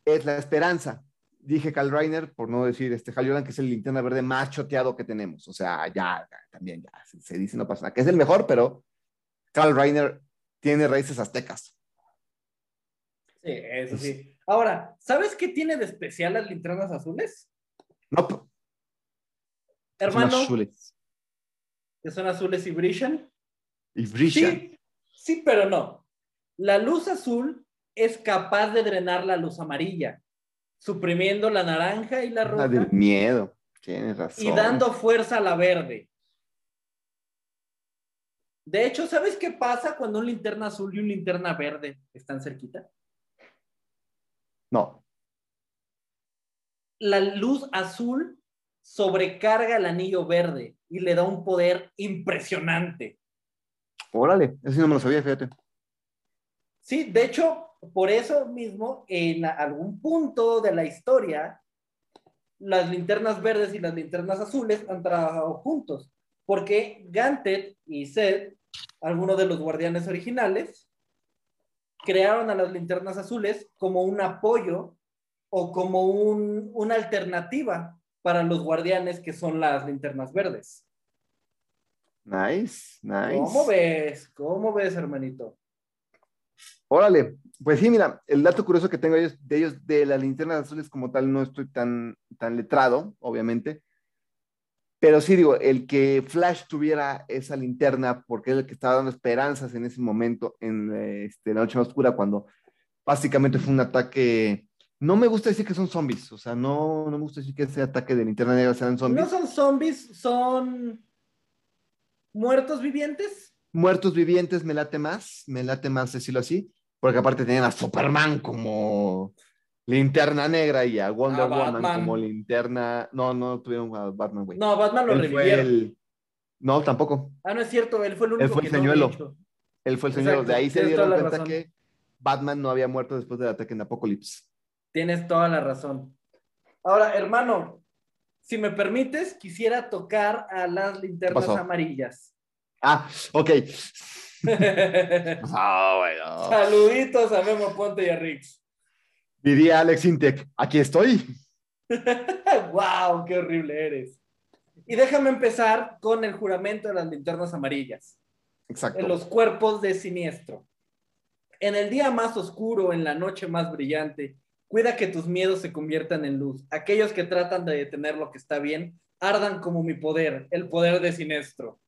es la esperanza. Dije Carl Reiner, por no decir este Hal Jordan, que es el linterna verde más choteado que tenemos. O sea, ya, ya, también ya, se, se dice, no pasa nada, que es el mejor, pero Carl Reiner tiene raíces aztecas. Sí, eso sí. Ahora, ¿sabes qué tiene de especial las linternas azules? No, p- son Hermano, azules. que son azules y brillan. Y brillan. Sí, sí, pero no. La luz azul es capaz de drenar la luz amarilla, suprimiendo la naranja y la Ah, roja del miedo. Tienes razón. y dando fuerza a la verde. De hecho, ¿sabes qué pasa cuando un linterna azul y un linterna verde están cerquita? No. La luz azul sobrecarga el anillo verde y le da un poder impresionante. Órale, eso no me lo sabía, fíjate. Sí, de hecho, por eso mismo, en algún punto de la historia, las linternas verdes y las linternas azules han trabajado juntos, porque Gantet y Seth, algunos de los guardianes originales, crearon a las linternas azules como un apoyo o como un- una alternativa para los guardianes que son las linternas verdes. Nice, nice. ¿Cómo ves? ¿Cómo ves, hermanito? Órale, pues sí, mira, el dato curioso que tengo de ellos, de ellos, de las linternas azules como tal, no estoy tan, tan letrado, obviamente, pero sí digo, el que Flash tuviera esa linterna, porque es el que estaba dando esperanzas en ese momento, en este, la noche más oscura, cuando básicamente fue un ataque, no me gusta decir que son zombies, o sea, no, no me gusta decir que ese ataque de linterna negra sean zombies, No son zombies, son muertos vivientes. Muertos vivientes me late más, me late más decirlo así, porque aparte tenían a Superman como linterna negra y a Wonder A Woman como linterna. No, no tuvieron a Batman, güey. No, Batman lo él fue revivieron. el. No, tampoco. Ah, no es cierto, él fue el único Él fue el que señuelo. Él fue el señor. Exacto, De ahí se dieron cuenta razón. que Batman no había muerto después del ataque en Apocalipsis. Tienes toda la razón. Ahora, hermano, si me permites, quisiera tocar a las linternas amarillas. Ah, ok. *laughs* Ah, bueno. Saluditos a Memo Ponte y a Rix. Diría Alex Intec, aquí estoy. *laughs* ¡Wow! ¡Qué horrible eres! Y déjame empezar con el juramento de las linternas amarillas. Exacto. en los cuerpos de siniestro. En el día más oscuro, en la noche más brillante, cuida que tus miedos se conviertan en luz. Aquellos que tratan de detener lo que está bien, ardan como mi poder, el poder de siniestro.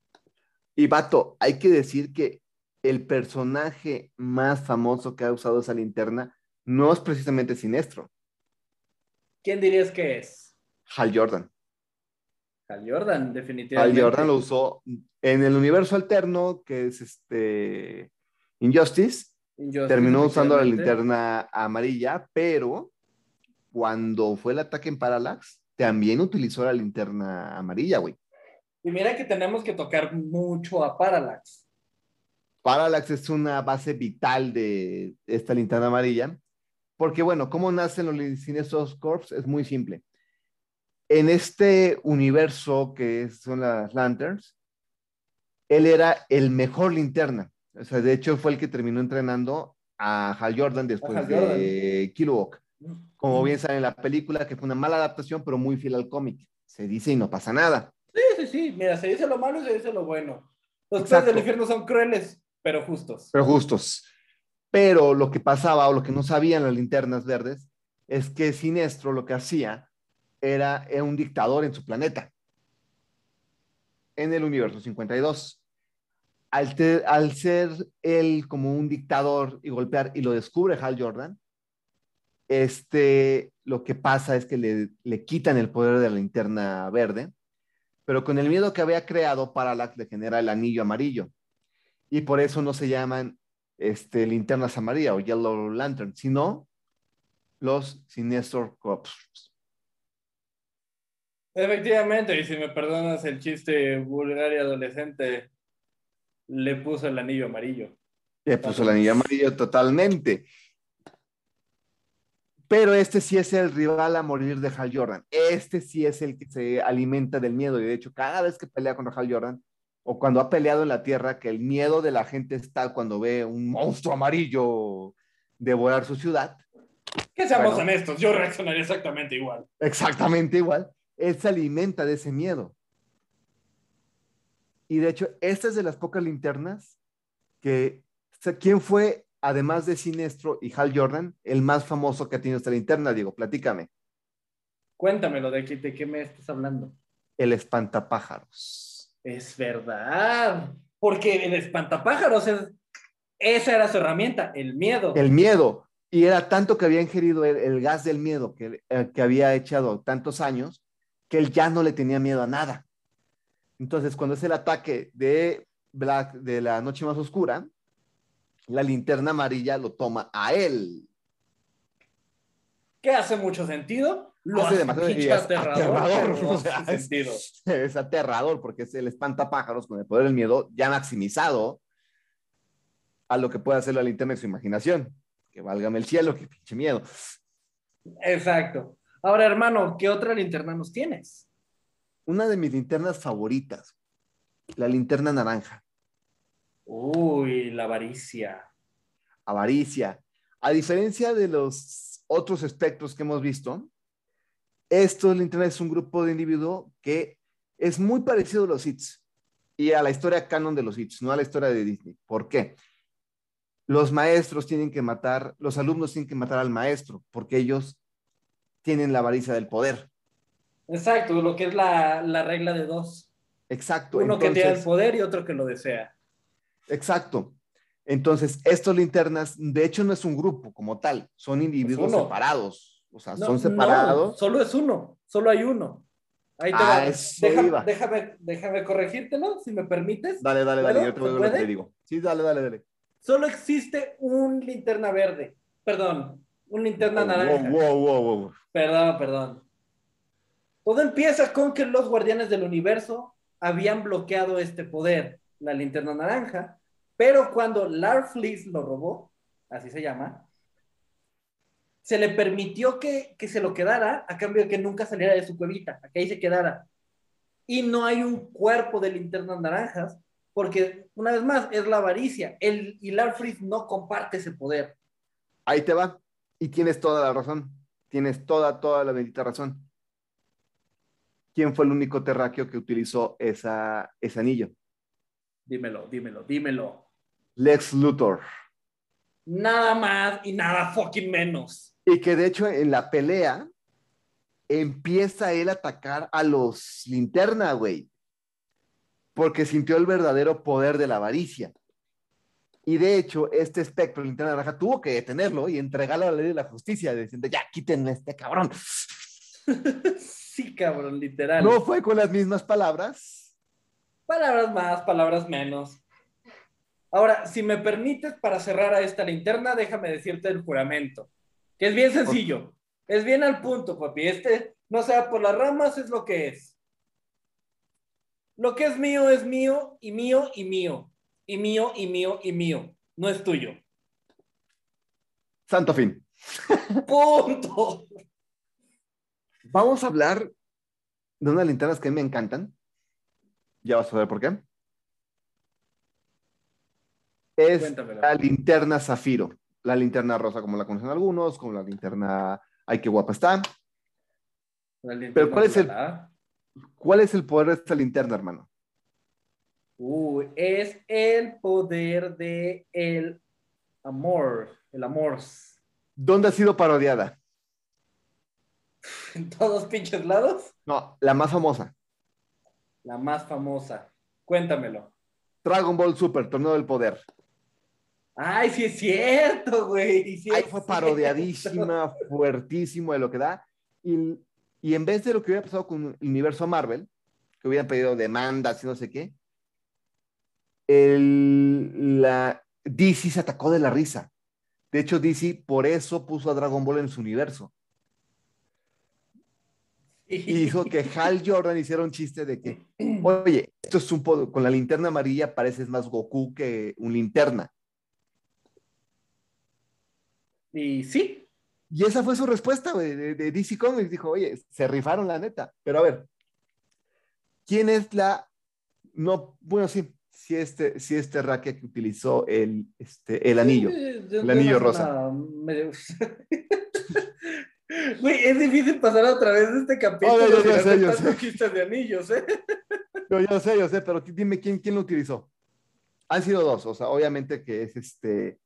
Y vato, hay que decir que el personaje más famoso que ha usado esa linterna no es precisamente Sinestro, ¿Quién dirías que es? Hal Jordan. Hal Jordan, definitivamente. Hal Jordan lo usó en el universo alterno, que es este Injustice, Injustice, terminó usando la linterna amarilla, pero cuando fue el ataque en Parallax, también utilizó la linterna amarilla, güey. Y mira que tenemos que tocar mucho a Parallax. Parallax es una base vital de esta linterna amarilla, porque bueno, ¿cómo nacen los Sinestros Corps? Es muy simple. En este universo que son las Lanterns, él era el mejor linterna. O sea, de hecho fue el que terminó entrenando a Hal Jordan después de Kilowog. Como bien saben en la película, que fue una mala adaptación, pero muy fiel al cómic. Se dice y no pasa nada. Sí, sí, sí. Mira, se dice lo malo y se dice lo bueno. Los Exacto. del infierno son crueles, pero justos. pero justos. Pero lo que pasaba o lo que no sabían las linternas verdes es que Sinestro lo que hacía era, era un dictador en su planeta, en el universo 52. al, te- al ser él como un dictador y golpear, y lo descubre Hal Jordan, este, lo que pasa es que le, le quitan el poder de la linterna verde, pero con el miedo que había creado, Parallax le genera el anillo amarillo. Y por eso no se llaman este, linternas amarillas o Yellow Lantern, sino los Sinestro Corps. Efectivamente, y si me perdonas el chiste vulgar y adolescente, le puso el anillo amarillo. Le puso el anillo amarillo totalmente. Pero este sí es el rival a morir de Hal Jordan. Este sí es el que se alimenta del miedo. Y de hecho, cada vez que pelea contra Hal Jordan, o cuando ha peleado en la Tierra, que el miedo de la gente está cuando ve un monstruo amarillo devorar su ciudad, Que seamos Bueno. honestos, yo reaccionaría exactamente igual. exactamente igual, él se alimenta de ese miedo. Y de hecho, esta es de las pocas linternas que, o sea, ¿quién fue, además de Sinestro y Hal Jordan, el más famoso que ha tenido esta linterna? Diego, platícame. Cuéntamelo, ¿de qué, de qué me estás hablando? El espantapájaros. Es verdad, porque el espantapájaros es, esa era su herramienta, el miedo. El miedo. Y era tanto que había ingerido el, el gas del miedo que, eh, que había echado tantos años que él ya no le tenía miedo a nada. Entonces, cuando es el ataque de Black de la noche más oscura, la linterna amarilla lo toma a él. que hace mucho sentido. Lo Hace hace, demasiado- es aterrador. aterrador, pero no o hace sea, es- sentido. *laughs* Es aterrador porque es el espantapájaros con el poder del miedo ya maximizado a lo que puede hacer la linterna en su imaginación. Que válgame el cielo, que pinche miedo. Exacto. Ahora, hermano, ¿qué otra linterna nos tienes? Una de mis linternas favoritas, la linterna naranja, Uy, la avaricia. avaricia. A diferencia de los otros espectros que hemos visto, estos linternas es un grupo de individuos que es muy parecido a los hits y a la historia canon de los hits, no a la historia de Disney. ¿Por qué? Los maestros tienen que matar, los alumnos tienen que matar al maestro porque ellos tienen la avaricia del poder. Exacto, lo que es la, la regla de dos. Exacto. Uno que tiene el poder y otro que lo desea. Exacto. Entonces, estos linternas, de hecho, no es un grupo como tal, son individuos separados. O sea, No, son no, separados. solo es uno, solo hay uno. Ahí te Ah, va. iba. déjame, déjame corregírtelo, si me permites. Dale, dale, dale, yo te voy a ¿Se decir lo que te digo. Sí, dale, dale, dale. Solo existe un linterna verde. Perdón, un linterna Wow, naranja. wow, wow, wow. Perdón, perdón. Todo empieza con que los guardianes del universo habían bloqueado este poder, la linterna naranja, pero cuando Larfleeze lo robó, así se llama, se le permitió que, que se lo quedara a cambio de que nunca saliera de su cuevita, a que ahí se quedara. Y no hay un cuerpo de linternas naranjas, porque una vez más es la avaricia. El, y Larfleeze no comparte ese poder. Ahí te va. Y tienes toda la razón. Tienes toda, toda la bendita razón. ¿Quién fue el único terráqueo que utilizó esa, ese anillo? Dímelo, dímelo, dímelo. Lex Luthor. Nada más y nada fucking menos. Y que de hecho en la pelea empieza él a atacar a los linterna, güey. Porque sintió el verdadero poder de la avaricia. Y de hecho, este espectro, linterna naranja, tuvo que detenerlo y entregarlo a la ley de la justicia, diciendo, ya, quítenme a este cabrón. *laughs* sí, cabrón, literal. No fue con las mismas palabras. Palabras más, palabras menos. Ahora, si me permites, para cerrar a esta linterna, déjame decirte el juramento, que es bien sencillo. Es bien al punto, papi. Este, no sea por las ramas, es lo que es. Lo que es mío es mío y mío y mío. Y mío y mío y mío. No es tuyo. Santo fin. Punto. Vamos a hablar de unas linternas que a mí me encantan. Ya vas a ver por qué. Es Cuéntamelo. la linterna zafiro. La linterna rosa, como la conocen algunos, como la linterna. Ay, qué guapa está. Pero ¿cuál es el- ¿Cuál es el poder de esta linterna, hermano? Uy, es el poder de el amor, el amor. ¿Dónde ha sido parodiada? *laughs* En todos pinches lados, No, la más famosa. La más famosa. Cuéntamelo. Dragon Ball Super, Torneo del Poder. Ay, sí es cierto, güey. Sí Ahí fue cierto. parodiadísima, fuertísimo de lo que da. Y, y en vez de lo que hubiera pasado con el universo Marvel, que hubieran pedido demandas y no sé qué, el, la, DC se atacó de la risa. De hecho, DC por eso puso a Dragon Ball en su universo. *laughs* Y hizo que Hal Jordan hiciera un chiste de que, oye, esto es un poco, con la linterna amarilla pareces más Goku que un linterna. Y sí, Y esa fue su respuesta, güey, de, de DC Comics. Dijo, oye, se rifaron la neta. Pero a ver, ¿quién es la... No, bueno, sí, sí este, sí este Rakia que utilizó el, este, el anillo. El anillo rosa. una medio- *laughs* *laughs* Güey, es difícil pasar otra vez de este capítulo Oh, yo- yo sin sé, yo sé. de anillos, ¿eh? Yo, yo sé, yo sé, pero dime quién, quién lo utilizó. Han sido dos, o sea, obviamente que es este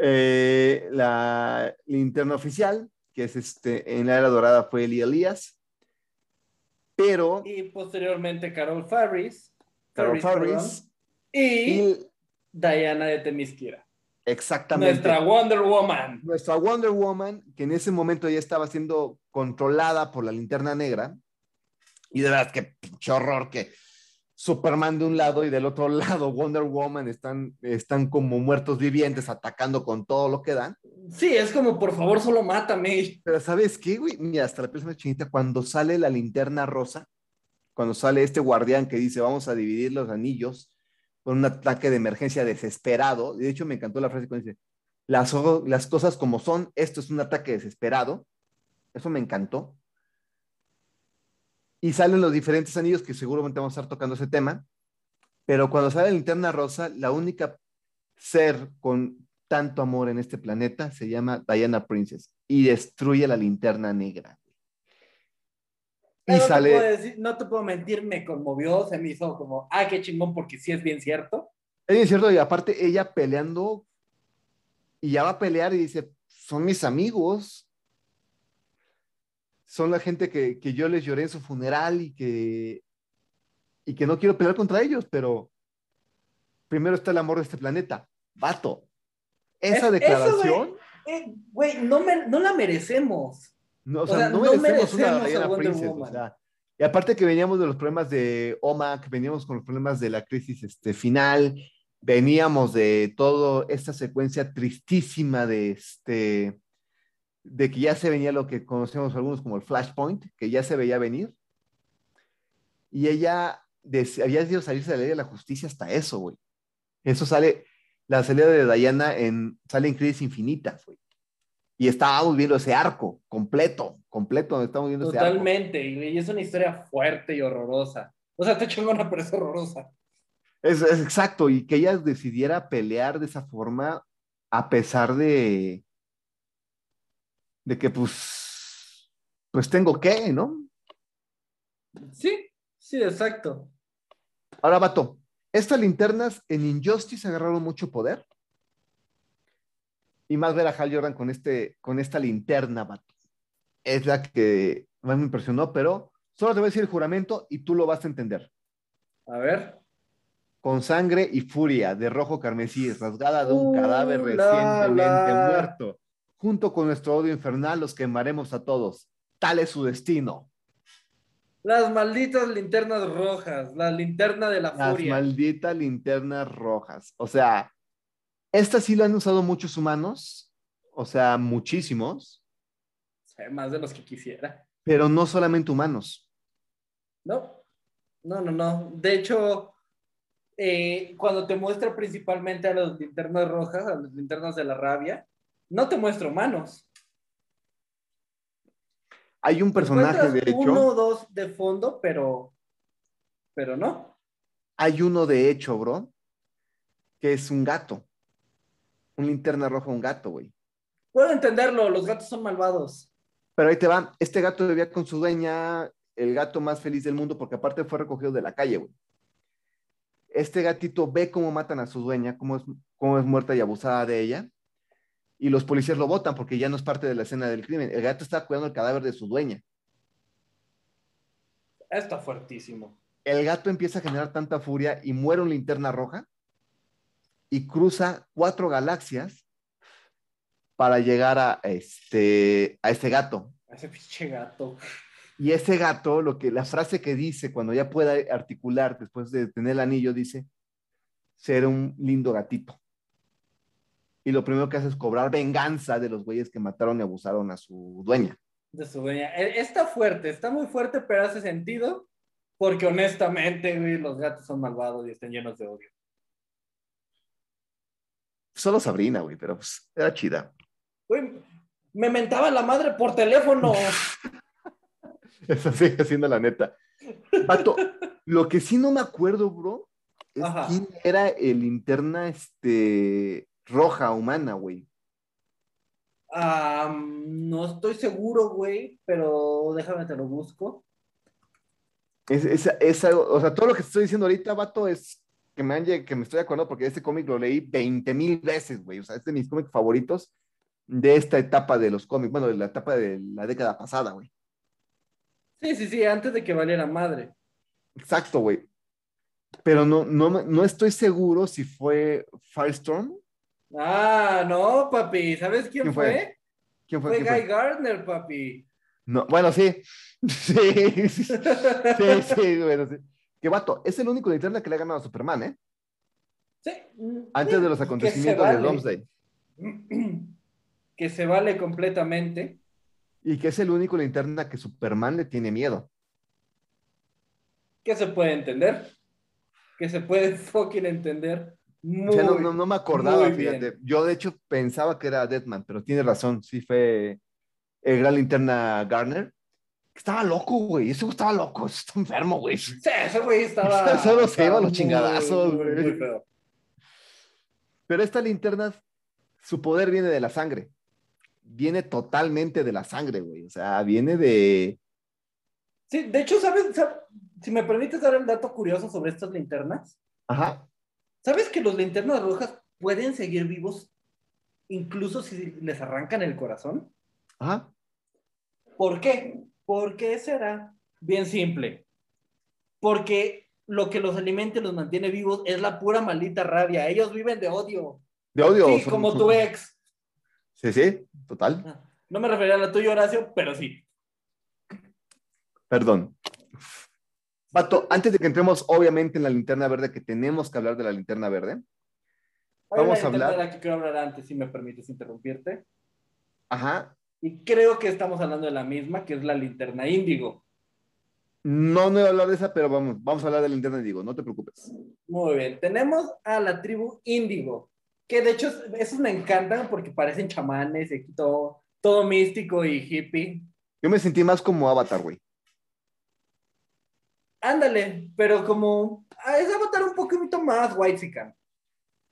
eh, la linterna oficial, que es este, en la era dorada fue Eli Elías, pero Y posteriormente Carol Farris. Carol Farris, Farris perdón, y, y Diana de Temisquira. Exactamente Nuestra Wonder Woman. nuestra Wonder Woman, que en ese momento ya estaba siendo controlada por la linterna negra, y de verdad que pinche horror que Superman de un lado y del otro *laughs* lado Wonder Woman están, están como muertos vivientes atacando con todo lo que dan. Sí, es como, por favor, solo mátame. Pero ¿sabes qué, güey? Mira, hasta la persona chinita, cuando sale la linterna rosa, cuando sale este guardián que dice, vamos a dividir los anillos con un ataque de emergencia desesperado, de hecho me encantó la frase cuando dice, las, las cosas como son, esto es un ataque desesperado, eso me encantó. Y salen los diferentes anillos, que seguramente vamos a estar tocando ese tema, pero cuando sale la linterna rosa, la única ser con tanto amor en este planeta se llama Diana Princess y destruye la linterna negra. Y No te, puedo sale, decir- no te puedo mentir, me conmovió, se me hizo como, ah, qué chingón, porque sí es bien cierto. es cierto, y aparte ella peleando, y ya va a pelear y dice, son mis amigos, son la gente que, que yo les lloré en su funeral y que, y que no quiero pelear contra ellos, pero primero está el amor de este planeta. Vato, esa Es- eso, declaración... Eh, Güey, no, me- no la merecemos. No, o O sea, sea, no no merecemos una a Diana Wonder Princess, o Woman. sea, y aparte que veníamos de los problemas de OMAC, veníamos con los problemas de la crisis este, final, veníamos de toda esta secuencia tristísima de este de que ya se venía lo que conocemos algunos como el Flashpoint, que ya se veía venir. Y ella des- había decidido salirse de la ley de la justicia hasta eso, güey. Eso sale, la salida de Diana en, sale en Crisis Infinitas, güey. Y estábamos viendo ese arco completo, completo, estamos viendo ese arco. Totalmente, y es una historia fuerte y horrorosa. O sea, te chingona, pero es horrorosa. Es, es exacto, y que ella decidiera pelear de esa forma a pesar de, de que pues, pues tengo que, ¿no? Sí, sí, exacto. Ahora, Vato, estas linternas en Injustice agarraron mucho poder. Y más ver a Hal Jordan con, este, con esta linterna, Vato. Es la que más me impresionó, pero solo te voy a decir el juramento y tú lo vas a entender. A ver. Con sangre y furia de rojo carmesí, rasgada de un Uh, cadáver la, recientemente la. muerto. Junto con nuestro odio infernal los quemaremos a todos. Tal es su destino. Las malditas linternas rojas, la linterna de la Las furia. malditas linternas rojas. O sea, estas sí lo han usado muchos humanos, o sea, muchísimos, Sí, más de los que quisiera. pero no solamente humanos. No, no, no, no. De hecho, eh, cuando te muestra principalmente a las linternas rojas, a las linternas de la rabia, no te muestra humanos. Hay un personaje, de Encuentras uno hecho, o dos de fondo, pero, pero no. hay uno de hecho, bro, que es un gato. Un linterna roja, un gato, güey. Puedo entenderlo, los gatos son malvados. Pero ahí te va, este gato vivía con su dueña, el gato más feliz del mundo, porque aparte fue recogido de la calle, güey. Este gatito ve cómo matan a su dueña, cómo es, cómo es muerta y abusada de ella, y los policías lo botan porque ya no es parte de la escena del crimen. El gato está cuidando el cadáver de su dueña. Está fuertísimo. el gato empieza a generar tanta furia y muere un linterna roja y cruza cuatro galaxias para llegar a este, a este gato. A ese pinche gato. Y ese gato, lo que, la frase que dice cuando ya pueda articular después de tener el anillo, dice, ser un lindo gatito. Y lo primero que hace es cobrar venganza de los güeyes que mataron y abusaron a su dueña. De su dueña. E- Está fuerte, está muy fuerte, pero hace sentido. Porque honestamente, güey, los gatos son malvados y están llenos de odio. Solo Sabrina, güey, pero pues era chida. Güey, me mentaba la madre por teléfono. *laughs* Eso sigue siendo la neta. Pato, lo que sí no me acuerdo, bro, es Ajá. quién era el linterna este, roja humana, güey. Ah, no estoy seguro, güey, pero déjame te lo busco. Es, esa, esa- o sea, todo lo que te estoy diciendo ahorita, vato, es que me, han que me estoy acordando porque este cómic lo leí 20 mil veces, güey. O sea, es de mis cómics favoritos de esta etapa de los cómics, bueno, de la etapa de la década pasada, güey. Sí, sí, sí, antes de que valiera madre. Exacto, güey. Pero no, no, no estoy seguro si fue Firestorm. Ah, no, papi. ¿Sabes quién, ¿Quién fue? fue? ¿Quién fue? Fue, ¿Quién Guy fue? Gardner, papi. No, bueno, sí. *laughs* Sí, sí, sí, sí, bueno, sí. Que vato, es el único linterna que le ha ganado a Superman, ¿eh? Sí. Antes de los acontecimientos de vale. Domesday. *clears throat* Que se vale completamente. Y que es el único linterna que Superman le tiene miedo. Que se puede entender. Que se puede *laughs* fucking entender. Muy, no, no, no me acordaba, bien. fíjate. Yo, de hecho, pensaba que era Deadman, pero tiene razón. Sí, fue el gran linterna Garner. Estaba loco, güey. Ese güey estaba loco. *laughs* Está enfermo, güey. Sí, ese güey estaba. *laughs* Solo se iba a los chingadazos, muy, feo. Pero esta linterna, su poder viene de la sangre. Viene totalmente de la sangre, güey. O sea, viene de. Sí, de hecho, ¿sabes? Sab- Si me permites dar el dato curioso sobre estas linternas. Ajá. ¿Sabes que los linternas rojas pueden seguir vivos incluso si les arrancan el corazón? Ajá. ¿Por qué? ¿Por qué será? Bien simple. Porque lo que los alimenta y los mantiene vivos es la pura maldita rabia. Ellos viven de odio. De odio. Sí, son- como son- tu ex. Sí, sí, total. No me refería a la tuya, Horacio, pero sí. Perdón. Pato, antes de que entremos, obviamente, en la linterna verde, que tenemos que hablar de la linterna verde. Vamos a hablar- de la que quiero hablar antes, si me permites interrumpirte. Ajá. Y creo que estamos hablando de la misma, que es la linterna índigo. No, no voy a hablar de esa, pero vamos, vamos a hablar de la linterna, digo, no te preocupes. Muy bien. Tenemos a la tribu índigo, que de hecho esos me encantan porque parecen chamanes, y todo, todo místico y hippie. Yo me sentí más como Avatar, güey. Ándale, pero como ah, es Avatar un poquito más white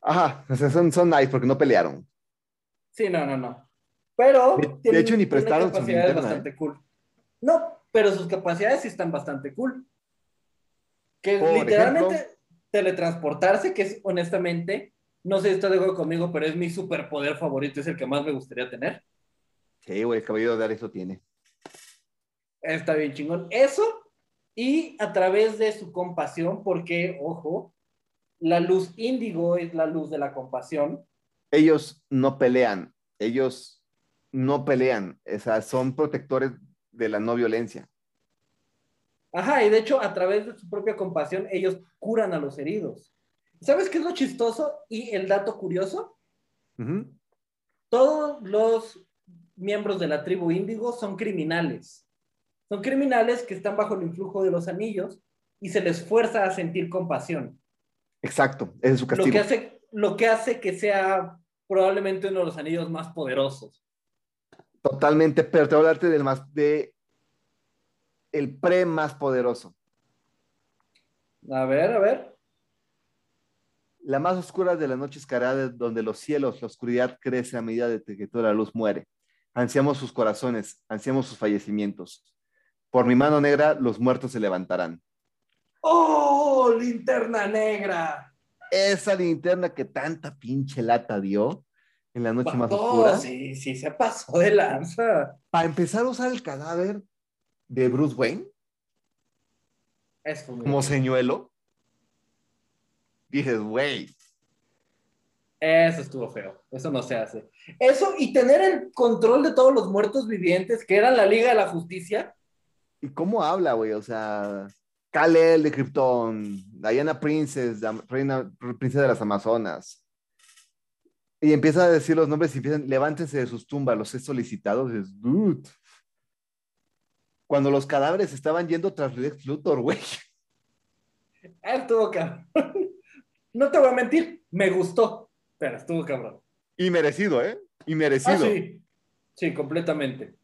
Ajá, o sea, son, son nice porque no pelearon. Sí, no, no, no. Pero De- de hecho, ni prestaron su capacidades linterna, ¿eh? bastante cool. No, pero sus capacidades sí están bastante cool. Que Por literalmente ejemplo- teletransportarse, que es honestamente, no sé si estás de acuerdo conmigo, pero es mi superpoder favorito, es el que más me gustaría tener. Sí, güey, el caballero de Ares lo tiene. Está bien chingón. Eso, y a través de su compasión, porque, ojo, la luz índigo es la luz de la compasión. Ellos no pelean, ellos no pelean, o sea, son protectores de la no violencia. Ajá, y de hecho, a través de su propia compasión, ellos curan a los heridos. ¿Sabes qué es lo chistoso y el dato curioso? Todos los miembros de la tribu índigo son criminales. Son criminales que están bajo el influjo de los anillos y se les fuerza a sentir compasión. Exacto, ese es su Lo castigo. que, hace, lo que hace que sea probablemente uno de los anillos más poderosos. Totalmente, pero te voy a hablarte del más, de el pre más poderoso. A ver, a ver. La más oscura de la noche escarada, donde los cielos, la oscuridad crece a medida de que toda la luz muere. Ansiamos sus corazones, ansiamos sus fallecimientos. Por mi mano negra, los muertos se levantarán. ¡Oh, linterna negra! Esa linterna que tanta pinche lata dio en la noche más oscura. Sí, sí, se pasó de lanza. Para empezar a usar el cadáver de Bruce Wayne, muy como señuelo. Dices, güey, Eso estuvo feo. Eso no se hace. Eso y tener el control de todos los muertos vivientes, que eran la Liga de la Justicia. ¿y cómo habla, güey? O sea, Kal-El de Krypton, Diana Princess, la reina, princesa de las Amazonas. Y empieza a decir los nombres y empiezan, levántense de sus tumbas, los he solicitado. Dices, dude. Cuando los cadáveres estaban yendo tras Lex Luthor, güey. *laughs* Estuvo cabrón. *laughs* No te voy a mentir, me gustó, pero estuvo cabrón. Y merecido, ¿eh? Y Ah, merecido. sí. Sí, completamente.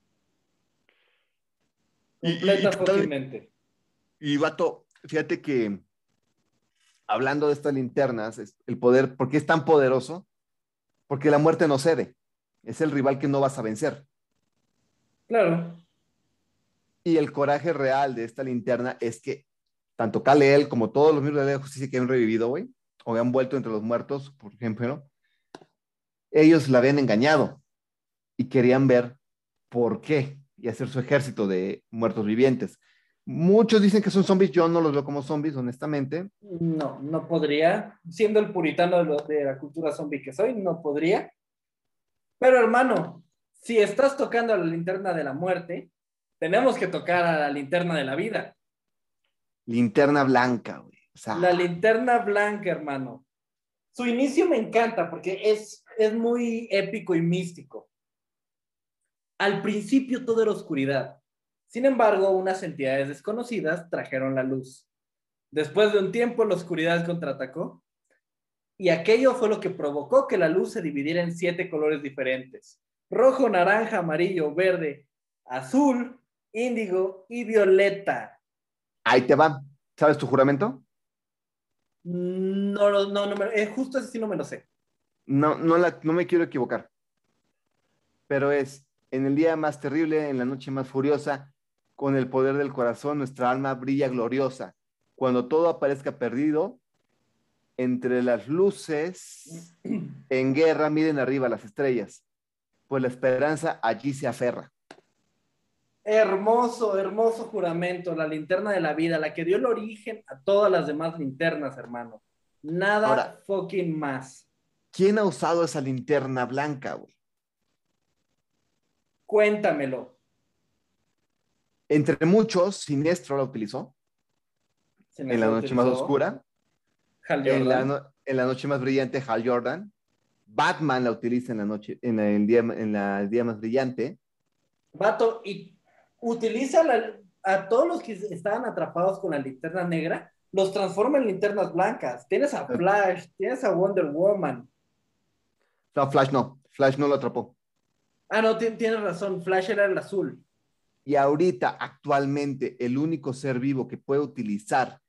Y- y- Completa y- fuckingmente. Y vato, fíjate que hablando de estas linternas, es- el poder, ¿por qué es tan poderoso? Porque la muerte no cede. Es el rival que no vas a vencer. Claro. Y el coraje real de esta linterna es que tanto Kal-El como todos los miembros de la Justicia que han revivido, güey, o han vuelto entre los muertos, por ejemplo, ellos la habían engañado y querían ver por qué y hacer su ejército de muertos vivientes. Muchos dicen que son zombies, yo no los veo como zombies, honestamente. No, no podría. Siendo el puritano de, lo- de la cultura zombie que soy, no podría. Pero hermano, si estás tocando a la linterna de la muerte, tenemos que tocar a la linterna de la vida. Linterna blanca, güey. O sea, La linterna blanca, hermano. Su inicio me encanta porque es, es muy épico y místico. Al principio todo era oscuridad. Sin embargo, unas entidades desconocidas trajeron la luz. Después de un tiempo, la oscuridad contraatacó y aquello fue lo que provocó que la luz se dividiera en siete colores diferentes. Rojo, naranja, amarillo, verde, azul, índigo y violeta. ahí te va. ¿Sabes tu juramento? No, no, no, no me- eh, justo ese sí no me lo sé. No, no, la- no me quiero equivocar. Pero es en el día más terrible, en la noche más furiosa, con el poder del corazón, nuestra alma brilla gloriosa. Cuando todo aparezca perdido, entre las luces, *clears throat* en guerra, miren arriba las estrellas, pues la esperanza allí se aferra. Hermoso, hermoso juramento, la linterna de la vida, la que dio el origen a todas las demás linternas, hermano. Nada Ahora- fucking más. ¿Quién ha usado esa linterna blanca, güey? Cuéntamelo. Entre muchos, Sinestro la utilizó en la noche más oscura. Hal En la, Jordan. no- en la noche más brillante, Hal Jordan. Batman la utiliza en la noche, en el día, en la- el día más brillante. Vato, y utiliza a todos los que estaban atrapados con la linterna negra, los transforma en linternas blancas. Tienes a Flash, tienes a Wonder Woman. No, Flash no. Flash no lo atrapó. Ah, no, ti- tienes razón, Flash era el azul. Y ahorita, actualmente, el único ser vivo que puede utilizar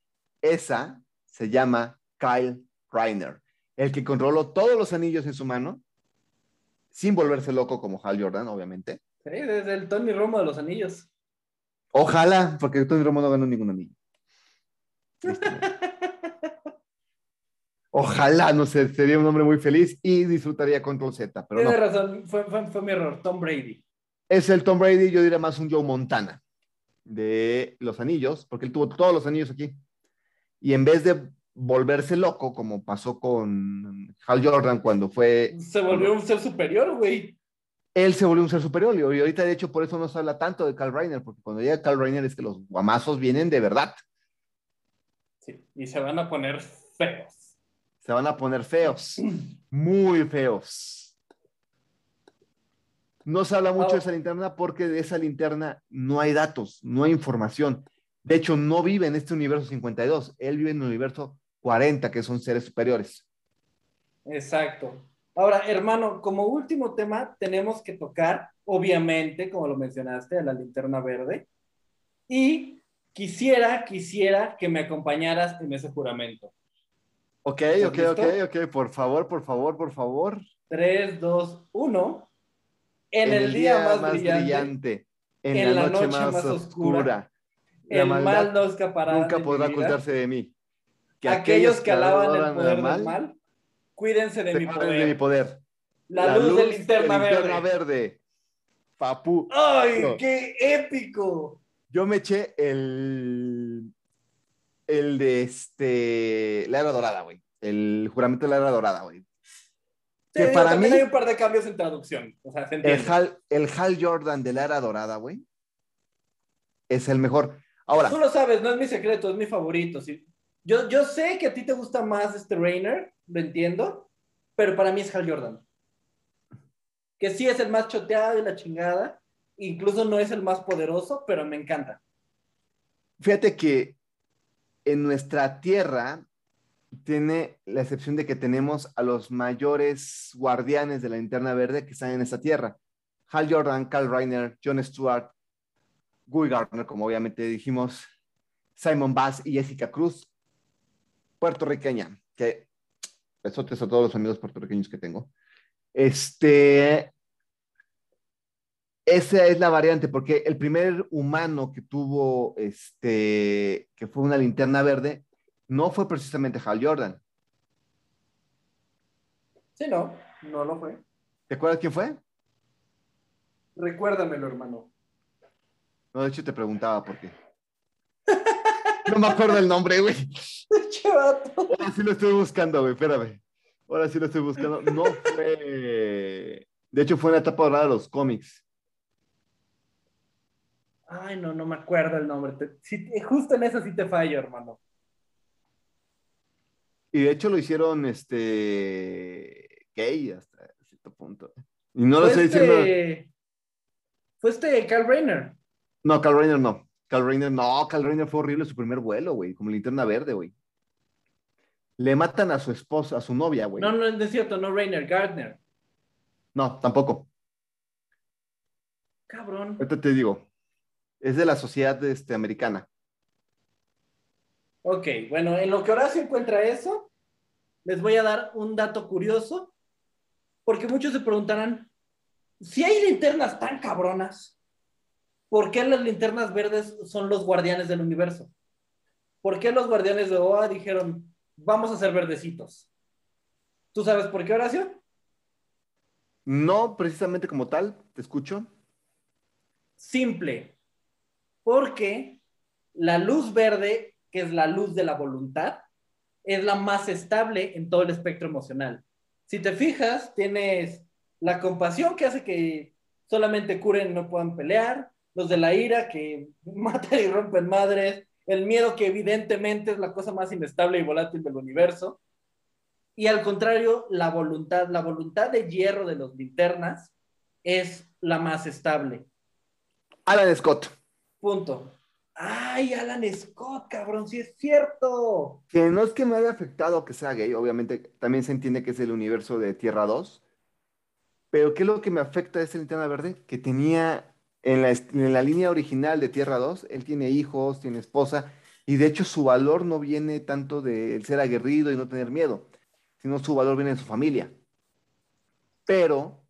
esa se llama Kyle Reiner, el que controló todos los anillos en su mano, sin volverse loco como Hal Jordan, obviamente. Sí, desde el Tony Romo de los Anillos. Ojalá, porque Tony Romo no ganó ningún anillo. Este, *laughs* Ojalá, no sé, sería un hombre muy feliz y disfrutaría Control Z, pero no. Tienes razón, fue, fue- fue mi error, Tom Brady. Es el Tom Brady, yo diría más un Joe Montana de los anillos, porque él tuvo todos los anillos aquí. Y en vez de volverse loco, como pasó con Hal Jordan cuando fue, Se volvió un ser superior, güey. él se volvió un ser superior. Y ahorita, de hecho, por eso no se habla tanto de Carl Reiner, porque cuando llega Carl Reiner es que los guamazos vienen de verdad. Sí, y se van a poner feos. Se van a poner feos, muy feos. No se habla mucho de esa linterna porque de esa linterna no hay datos, no hay información. De hecho, no vive en este universo 52, él vive en el universo 40, que son seres superiores. Exacto. Ahora, hermano, como último tema, tenemos que tocar, obviamente, como lo mencionaste, a la linterna verde. Y quisiera, quisiera que me acompañaras en ese juramento. Ok, ¿Estás ok, listo? ok, ok, por favor, por favor, por favor. 3, 2, 1. En, el, día, más, brillante, en, la, noche, más, oscura, la el mal no escapará. nunca de podrá ocultarse de mí. Que Aquellos que alaban el poder del mal, cuídense de mi poder. de mi poder. La, luz, de linterna, verde. verde. Papu. ¡Ay, No. qué épico! Yo me eché el el de este, la era dorada, güey. El juramento de la era dorada, güey. Sí, Que para también mí- hay un par de cambios en traducción. O sea, se El. Hal, el Hal Jordan de la era dorada, güey. Es el mejor. Ahora, Tú lo sabes, no es mi secreto, es mi favorito. sí. Yo, yo sé que a ti te gusta más este Rainer, lo entiendo, pero para mí es Hal Jordan. Que sí es el más choteado y la chingada, incluso no es el más poderoso, pero me encanta. fíjate que en nuestra tierra tiene la excepción de que tenemos a los mayores guardianes de la linterna verde que están en esta tierra. Hal Jordan, Carl Reiner, John Stewart, Guy Gardner, como obviamente dijimos, Simon Bass y Jessica Cruz, puertorriqueña, que besotes a todos los amigos puertorriqueños que tengo. Este, esa es la variante, porque el primer humano que tuvo, este, que fue una linterna verde, no fue precisamente Hal Jordan. Sí, no, no lo fue. ¿Te acuerdas quién fue? Recuérdamelo, hermano. No, de hecho te preguntaba por qué. *laughs* No me acuerdo el nombre, güey. *laughs* Ahora sí lo estoy buscando, güey, espérame. Ahora sí lo estoy buscando. No fue... De hecho, fue en la etapa dorada de los cómics. Ay, no, no me acuerdo el nombre. Sí, justo en eso sí te fallo, hermano. Y de hecho lo hicieron, este... gay hasta cierto punto. Y no lo estoy diciendo... este... fue este Carl Reiner. No, Carl Reiner no. Carl Reiner, no, Carl Reiner fue horrible su primer vuelo, güey, como linterna verde, güey. Le matan a su esposa, a su novia, güey. No, no, no es cierto, no Reiner, Gardner. No, tampoco. Cabrón. Ahorita te digo. Es de la sociedad este, americana. Ok, bueno, en lo que Horacio encuentra eso, les voy a dar un dato curioso, porque muchos se preguntarán, si hay linternas tan cabronas, ¿por qué las linternas verdes son los guardianes del universo? ¿Por qué los guardianes de OA dijeron, vamos a ser verdecitos? ¿Tú sabes por qué, Horacio? No precisamente como tal, te escucho. Simple, porque la luz verde, que es la luz de la voluntad, es la más estable en todo el espectro emocional. Si te fijas, tienes la compasión que hace que solamente curen y no puedan pelear, los de la ira que *laughs* matan y rompen madres, el miedo que evidentemente es la cosa más inestable y volátil del universo, y al contrario, la voluntad, la voluntad de hierro de los linternas es la más estable. Alan Scott, Punto. Ay, Alan Scott, cabrón, sí es cierto. que no es que me haya afectado que sea gay, obviamente también se entiende que es el universo de Tierra 2, pero ¿qué es lo que me afecta de esta linterna verde? Que tenía en la, en la línea original de Tierra 2, él tiene hijos, tiene esposa, y de hecho su valor no viene tanto del ser aguerrido y no tener miedo, sino su valor viene de su familia. Pero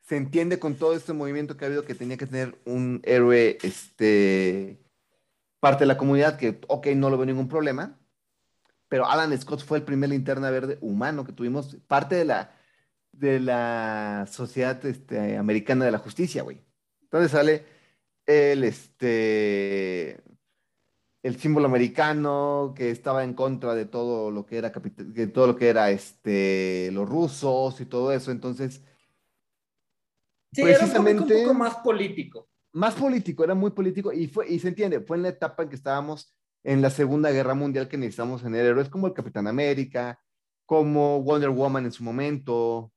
se entiende con todo este movimiento que ha habido que tenía que tener un héroe, este, parte de la comunidad que, ok, no lo veo ningún problema, pero Alan Scott fue el primer linterna verde humano que tuvimos, parte de la, de la sociedad este, americana de la justicia, güey. Entonces sale el, este, el símbolo americano que estaba en contra de todo lo que era, de todo lo que era este, los rusos y todo eso. Entonces, Sí, era un un Precisamente- poco más político. Más político, era muy político y fue, y se entiende, fue en la etapa en que estábamos en la Segunda Guerra Mundial que necesitamos tener héroes como el Capitán América, como Wonder Woman en su momento,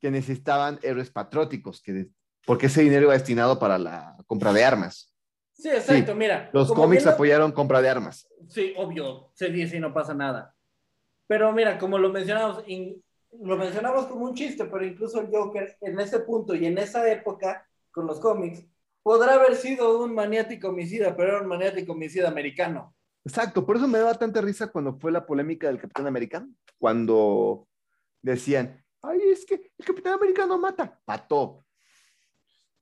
que necesitaban héroes patrióticos, que de- porque ese dinero iba destinado para la compra de armas. Sí, exacto, mira. Los cómics lo- apoyaron compra de armas. Sí, obvio, se dice y no pasa nada. Pero mira, como lo mencionamos, in- lo mencionamos como un chiste, pero incluso el Joker en ese punto y en esa época, con los cómics, podrá haber sido un maniático homicida, pero era un maniático homicida americano. Exacto, por eso me daba tanta risa cuando fue la polémica del Capitán Americano, cuando decían, ay, es que el Capitán Americano mata, mató.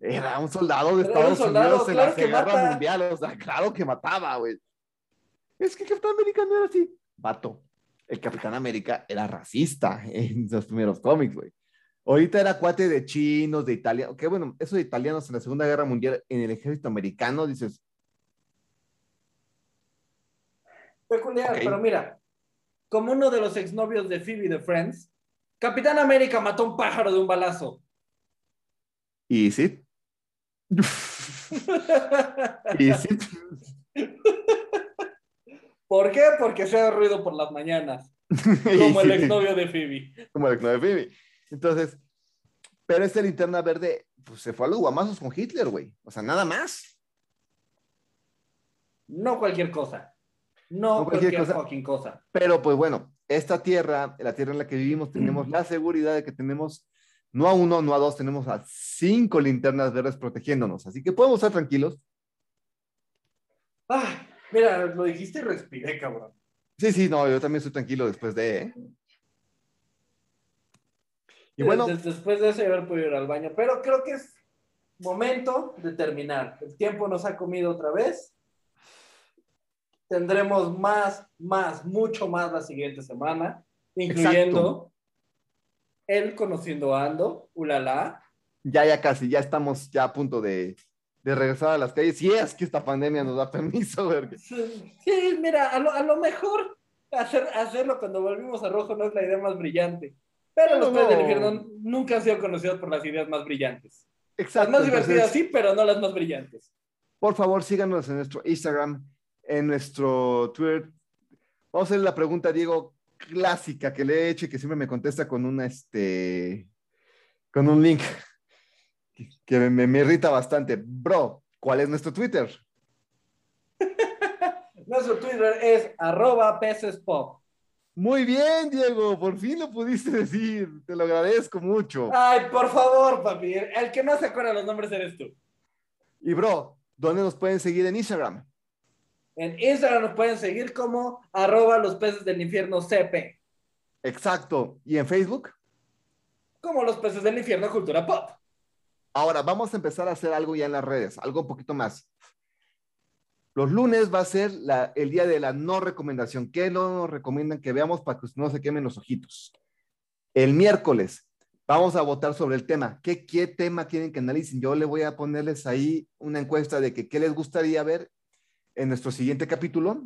Era un soldado de un Estados soldado, Unidos en claro la que Guerra mata. Mundial, o sea, claro que mataba, güey. Es que el Capitán Americano era así, mató. El Capitán América era racista en los primeros cómics, güey. Ahorita era cuate de chinos, de italianos, que bueno, eso de italianos en la Segunda Guerra Mundial en el ejército americano, dices, Peculiar, pero mira, como uno de los exnovios de Phoebe de Friends, Capitán América mató a un pájaro de un balazo. Y sí. *laughs* Y sí. ¿Por qué? Porque se ha ruido por las mañanas, *laughs* como el exnovio de Phoebe. Como el de Phoebe. Entonces, pero este linterna verde, pues se fue a los guamazos con Hitler, güey. O sea, nada más. No cualquier cosa. No, No cualquier cualquier, cosa. fucking cosa. Pero pues bueno, esta tierra, la tierra en la que vivimos, tenemos la seguridad de que tenemos no a uno, no a dos, tenemos a cinco linternas verdes protegiéndonos. Así que podemos estar tranquilos. Ah, mira, lo dijiste y respiré, cabrón. Sí, sí, no, yo también estoy tranquilo después de. ¿eh? Y bueno, Des- después de eso, haber podido ir al baño. Pero creo que es momento de terminar. El tiempo nos ha comido otra vez. Tendremos más, más, mucho más la siguiente semana, incluyendo él conociendo a Ando, ulala. ya, ya casi, ya estamos ya a punto de, de regresar a las calles. Si es que esta pandemia nos da permiso, porque- Sí, mira, a lo, a lo mejor hacer, hacerlo cuando volvimos a rojo no es la idea más brillante. Pero No, los del no. infierno nunca han sido conocidos por las ideas más brillantes. Las Exacto. más entonces, divertidas sí, pero no las más brillantes. Por favor, síganos en nuestro Instagram, en nuestro Twitter. Vamos a hacer la pregunta, Diego, clásica que le he hecho y que siempre me contesta con una, este, con un link que- *laughs* que me, me irrita bastante. Bro, ¿cuál es nuestro Twitter? *laughs* Nuestro Twitter es arroba pecespop. Muy bien, Diego, por fin lo pudiste decir. Te lo agradezco mucho. Ay, por favor, papi. El que no se acuerda los nombres eres tú. Y bro, ¿dónde nos pueden seguir en Instagram? En Instagram nos pueden seguir como arroba los peces del infierno CP. Exacto. ¿Y en Facebook? Como los peces del infierno cultura pop. Ahora vamos a empezar a hacer algo ya en las redes, algo un poquito más. Los lunes va a ser la- el día de la no recomendación. ¿Qué no nos recomiendan que veamos para que no se quemen los ojitos? El miércoles vamos a votar sobre el tema. ¿Qué, qué tema quieren que analicen? Yo le voy a ponerles ahí una encuesta de que qué les gustaría ver en nuestro siguiente capítulo.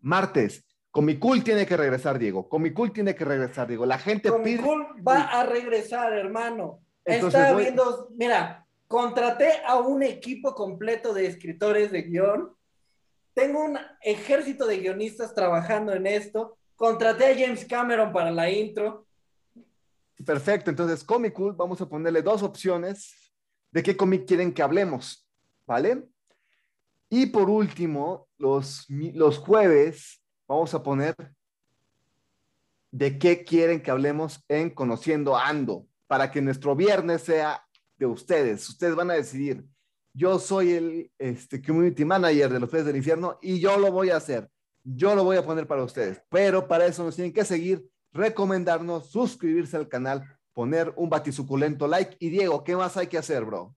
Martes, Comicul tiene que regresar, Diego. Comicul tiene que regresar, Diego. La gente pide. Comicul va a regresar, hermano. Entonces Está voy- viendo, mira, contraté a un equipo completo de escritores de guion. Tengo un ejército de guionistas trabajando en esto. Contraté a James Cameron para la intro. Perfecto, entonces Comic Cool, vamos a ponerle dos opciones de qué cómic quieren que hablemos, ¿vale? Y por último, los, los jueves vamos a poner de qué quieren que hablemos en Conociendo Ando, para que nuestro viernes sea de ustedes. Ustedes van a decidir. Yo soy el este, community manager de los Peces del Infierno y yo lo voy a hacer. Yo lo voy a poner para ustedes. Pero para eso nos tienen que seguir, recomendarnos, suscribirse al canal, poner un batisuculento like. Y Diego, ¿qué más hay que hacer, bro?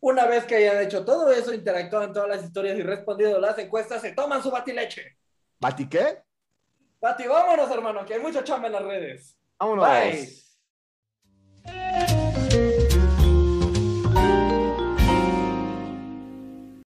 Una vez que hayan hecho todo eso, interactuado en todas las historias y respondido las encuestas, se toman su batileche. ¿Bati qué? Bati, vámonos, hermano, que hay mucha chamba en las redes. Vámonos. Bye.